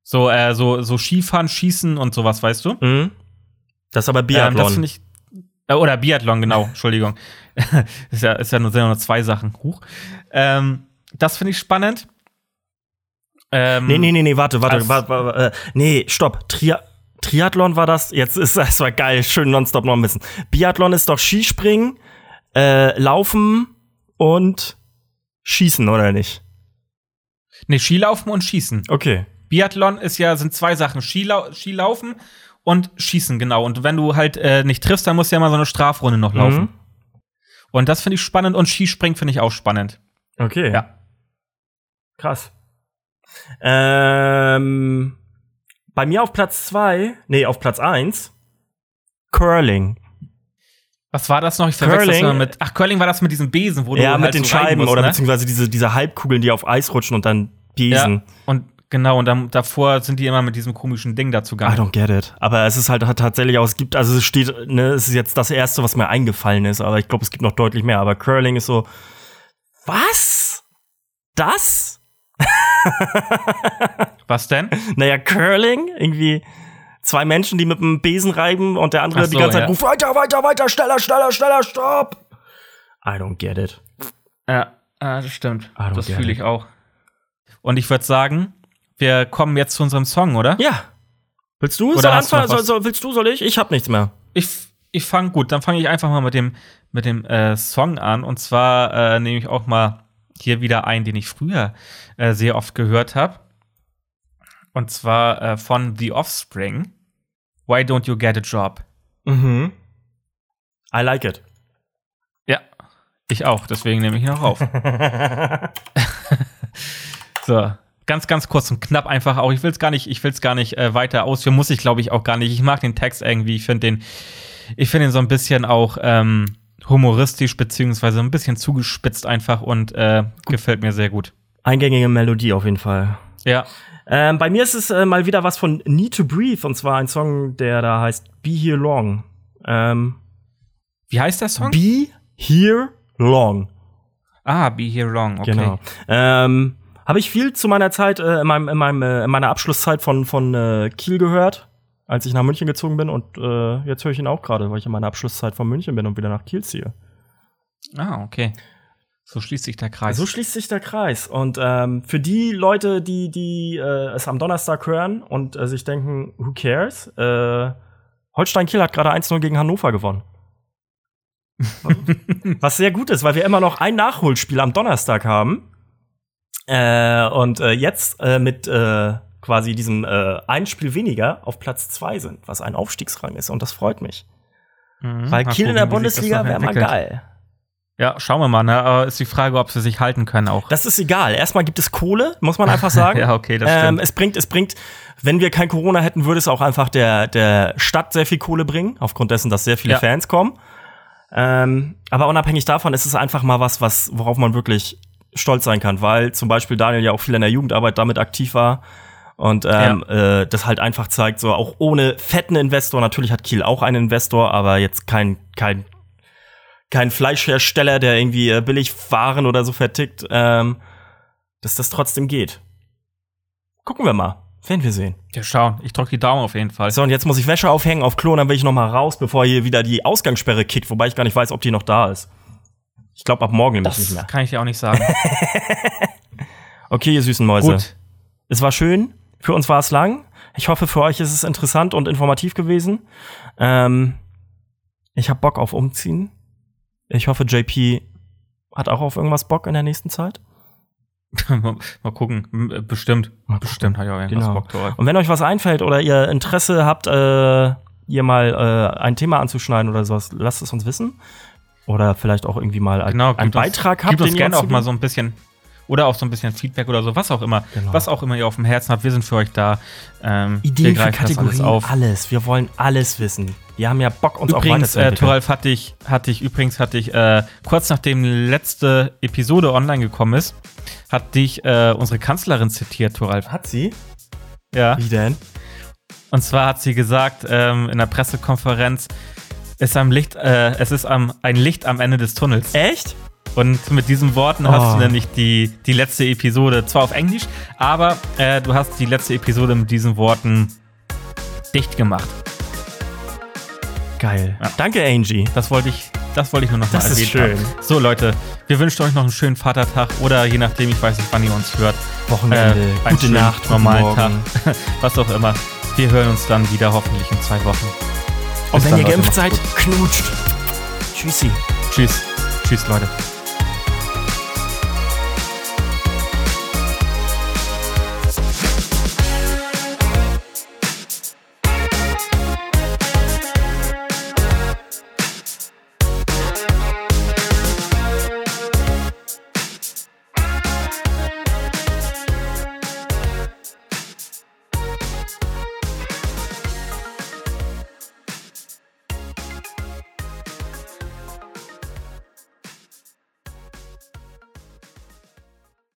So, äh, so, so Skifahren, Schießen und sowas, weißt du? Mhm. Das ist aber Ähm, Biathlon. das finde ich. Äh, oder Biathlon, genau, Entschuldigung. ist, ja, ist ja nur, sind ja nur zwei Sachen. Huch. Ähm, das finde ich spannend. Ähm, nee, nee, nee, nee, warte, warte, warte, warte äh, nee, stopp. Tri Triathlon war das? Jetzt ist das war geil, schön nonstop noch ein bisschen. Biathlon ist doch Skispringen, äh, Laufen und Schießen, oder nicht? Nee, Skilaufen und Schießen. Okay. Biathlon ist ja, sind zwei Sachen. Skilau Skilaufen und Schießen, genau. Und wenn du halt äh, nicht triffst, dann musst du ja mal so eine Strafrunde noch laufen. Mhm. Und das finde ich spannend und Skispringen finde ich auch spannend. Okay. Ja. Krass. Ähm, bei mir auf Platz zwei, nee, auf Platz eins, Curling. Was war das noch? Ich verwechsel das Curling. immer mit. Ach, Curling war das mit diesem Besen, wo du Ja, halt mit den so rein Scheiben musst, oder ne? beziehungsweise diese, diese Halbkugeln, die auf Eis rutschen und dann Besen. Ja. Und genau, und dann, davor sind die immer mit diesem komischen Ding dazu I gegangen. don't get it. Aber es ist halt tatsächlich auch, es gibt, also es steht, ne, es ist jetzt das erste, was mir eingefallen ist, aber ich glaube, es gibt noch deutlich mehr. Aber Curling ist so, was? Das? Was denn? Naja, Curling, irgendwie zwei Menschen, die mit einem Besen reiben und der andere so, die ganze Zeit ja. ruft, weiter, weiter, weiter, schneller, schneller, schneller, stopp! I don't get it. Ja, ah, das stimmt. I Das fühle it. ich auch. Und ich würde sagen, wir kommen jetzt zu unserem Song, oder? Ja. Willst du? Oder anfangen? Soll, soll, willst du, soll ich? Ich hab nichts mehr. Ich, ich fange gut, dann fange ich einfach mal mit dem, mit dem äh, Song an. Und zwar äh, nehme ich auch mal hier wieder einen, den ich früher äh, sehr oft gehört habe. Und zwar äh, von The Offspring. Why don't you get a job? Mhm. I like it. Ja, ich auch, deswegen nehme ich ihn auch auf. so, ganz, ganz kurz und knapp einfach auch. Ich will es gar nicht, ich will es gar nicht äh, weiter ausführen, muss ich glaube ich auch gar nicht. Ich mag den Text irgendwie, ich finde den, ich finde ihn so ein bisschen auch ähm, humoristisch, beziehungsweise ein bisschen zugespitzt einfach und äh, gefällt mir sehr gut. Eingängige Melodie auf jeden Fall. Ja, Ähm, bei mir ist es äh, mal wieder was von Need to Breathe und zwar ein Song, der da heißt Be Here Long. Ähm, wie heißt der Song? Be Here Long. ah, Be Here Long, okay. Genau. Ähm, Habe ich viel zu meiner Zeit, äh, in, meinem, in, meinem, äh, in meiner Abschlusszeit von, von äh, Kiel gehört, als ich nach München gezogen bin. Und äh, jetzt höre ich ihn auch gerade, weil ich in meiner Abschlusszeit von München bin und wieder nach Kiel ziehe. Ah, okay. So schließt sich der Kreis. So schließt sich der Kreis. Und ähm, für die Leute, die, die äh, es am Donnerstag hören und äh, sich denken, who cares? Äh, Holstein Kiel hat gerade 1-0 gegen Hannover gewonnen. Was sehr gut ist, weil wir immer noch ein Nachholspiel am Donnerstag haben. Äh, und äh, jetzt äh, mit äh, quasi diesem äh, ein Spiel weniger auf Platz zwei sind, was ein Aufstiegsrang ist. Und das freut mich. Mhm. Weil Kiel in der Bundesliga wäre mal geil. Ja, schauen wir mal. Ne? Aber ist die Frage, ob sie sich halten können auch. Das ist egal. Erstmal gibt es Kohle, muss man einfach sagen. ja, okay, das Ähm, stimmt. es bringt, es bringt, wenn wir kein Corona hätten, würde es auch einfach der, der Stadt sehr viel Kohle bringen, aufgrund dessen, dass sehr viele Ja. Fans kommen. Ähm, aber unabhängig davon ist es einfach mal was, was, worauf man wirklich stolz sein kann, weil zum Beispiel Daniel ja auch viel in der Jugendarbeit damit aktiv war und ähm, äh, das halt einfach zeigt, so auch ohne fetten Investor, natürlich hat Kiel auch einen Investor, aber jetzt kein, kein, kein Fleischhersteller, der irgendwie äh, billig Waren oder so vertickt, ähm, dass das trotzdem geht. Gucken wir mal. Werden wir sehen. Ja, schauen. Ich drücke die Daumen auf jeden Fall. So, und jetzt muss ich Wäsche aufhängen auf Klo, und dann will ich noch mal raus, bevor hier wieder die Ausgangssperre kickt, wobei ich gar nicht weiß, ob die noch da ist. Ich glaube, ab morgen nämlich nicht Das mehr. kann ich dir auch nicht sagen. Okay, ihr süßen Mäuse. Gut. Es war schön. Für uns war es lang. Ich hoffe, für euch ist es interessant und informativ gewesen. Ähm, ich habe Bock auf Umziehen. Ich hoffe, JP hat auch auf irgendwas Bock in der nächsten Zeit. mal gucken. Äh, Bestimmt. Mal gucken. Bestimmt hat ja auch irgendwas Genau. Bock drauf. Und wenn euch was einfällt oder ihr Interesse habt, äh, ihr mal äh, ein Thema anzuschneiden oder sowas, lasst es uns wissen. Oder vielleicht auch irgendwie mal Genau, einen gebt uns- Beitrag habt, Gebt uns gerne auch mal so ein bisschen oder auch so ein bisschen Feedback oder so, was auch immer. Genau. Was auch immer ihr auf dem Herzen habt, wir sind für euch da. Ähm, Ideen für das alles Kategorien, auf. alles. Wir wollen alles wissen. Wir haben ja Bock, uns auch Übrigens, äh, weiterzuentwickeln. Thoralf hatte ich, hatte ich, übrigens hatte ich, äh, kurz nachdem letzte Episode online gekommen ist, hat dich äh, unsere Kanzlerin zitiert, Thoralf. Hat sie? Ja. Wie denn? Und zwar hat sie gesagt ähm, in der Pressekonferenz, ist am Licht, äh, es ist am, ein Licht am Ende des Tunnels. Echt? Und mit diesen Worten Oh. hast du nämlich die, die letzte Episode, zwar auf Englisch, aber äh, du hast die letzte Episode mit diesen Worten dicht gemacht. Geil. Ja. Danke, Angie. Das wollte ich, das wollte ich nur noch Das mal ist erwähnt schön. haben. So, Leute, wir wünschen euch noch einen schönen Vatertag oder je nachdem, ich weiß nicht, wann ihr uns hört, Wochenende, äh, gute Nacht, normalen. Tag, was auch immer. Wir hören uns dann wieder hoffentlich in zwei Wochen. Und wenn ihr geimpft seid, knutscht. Tschüssi. Tschüss. Tschüss, Leute.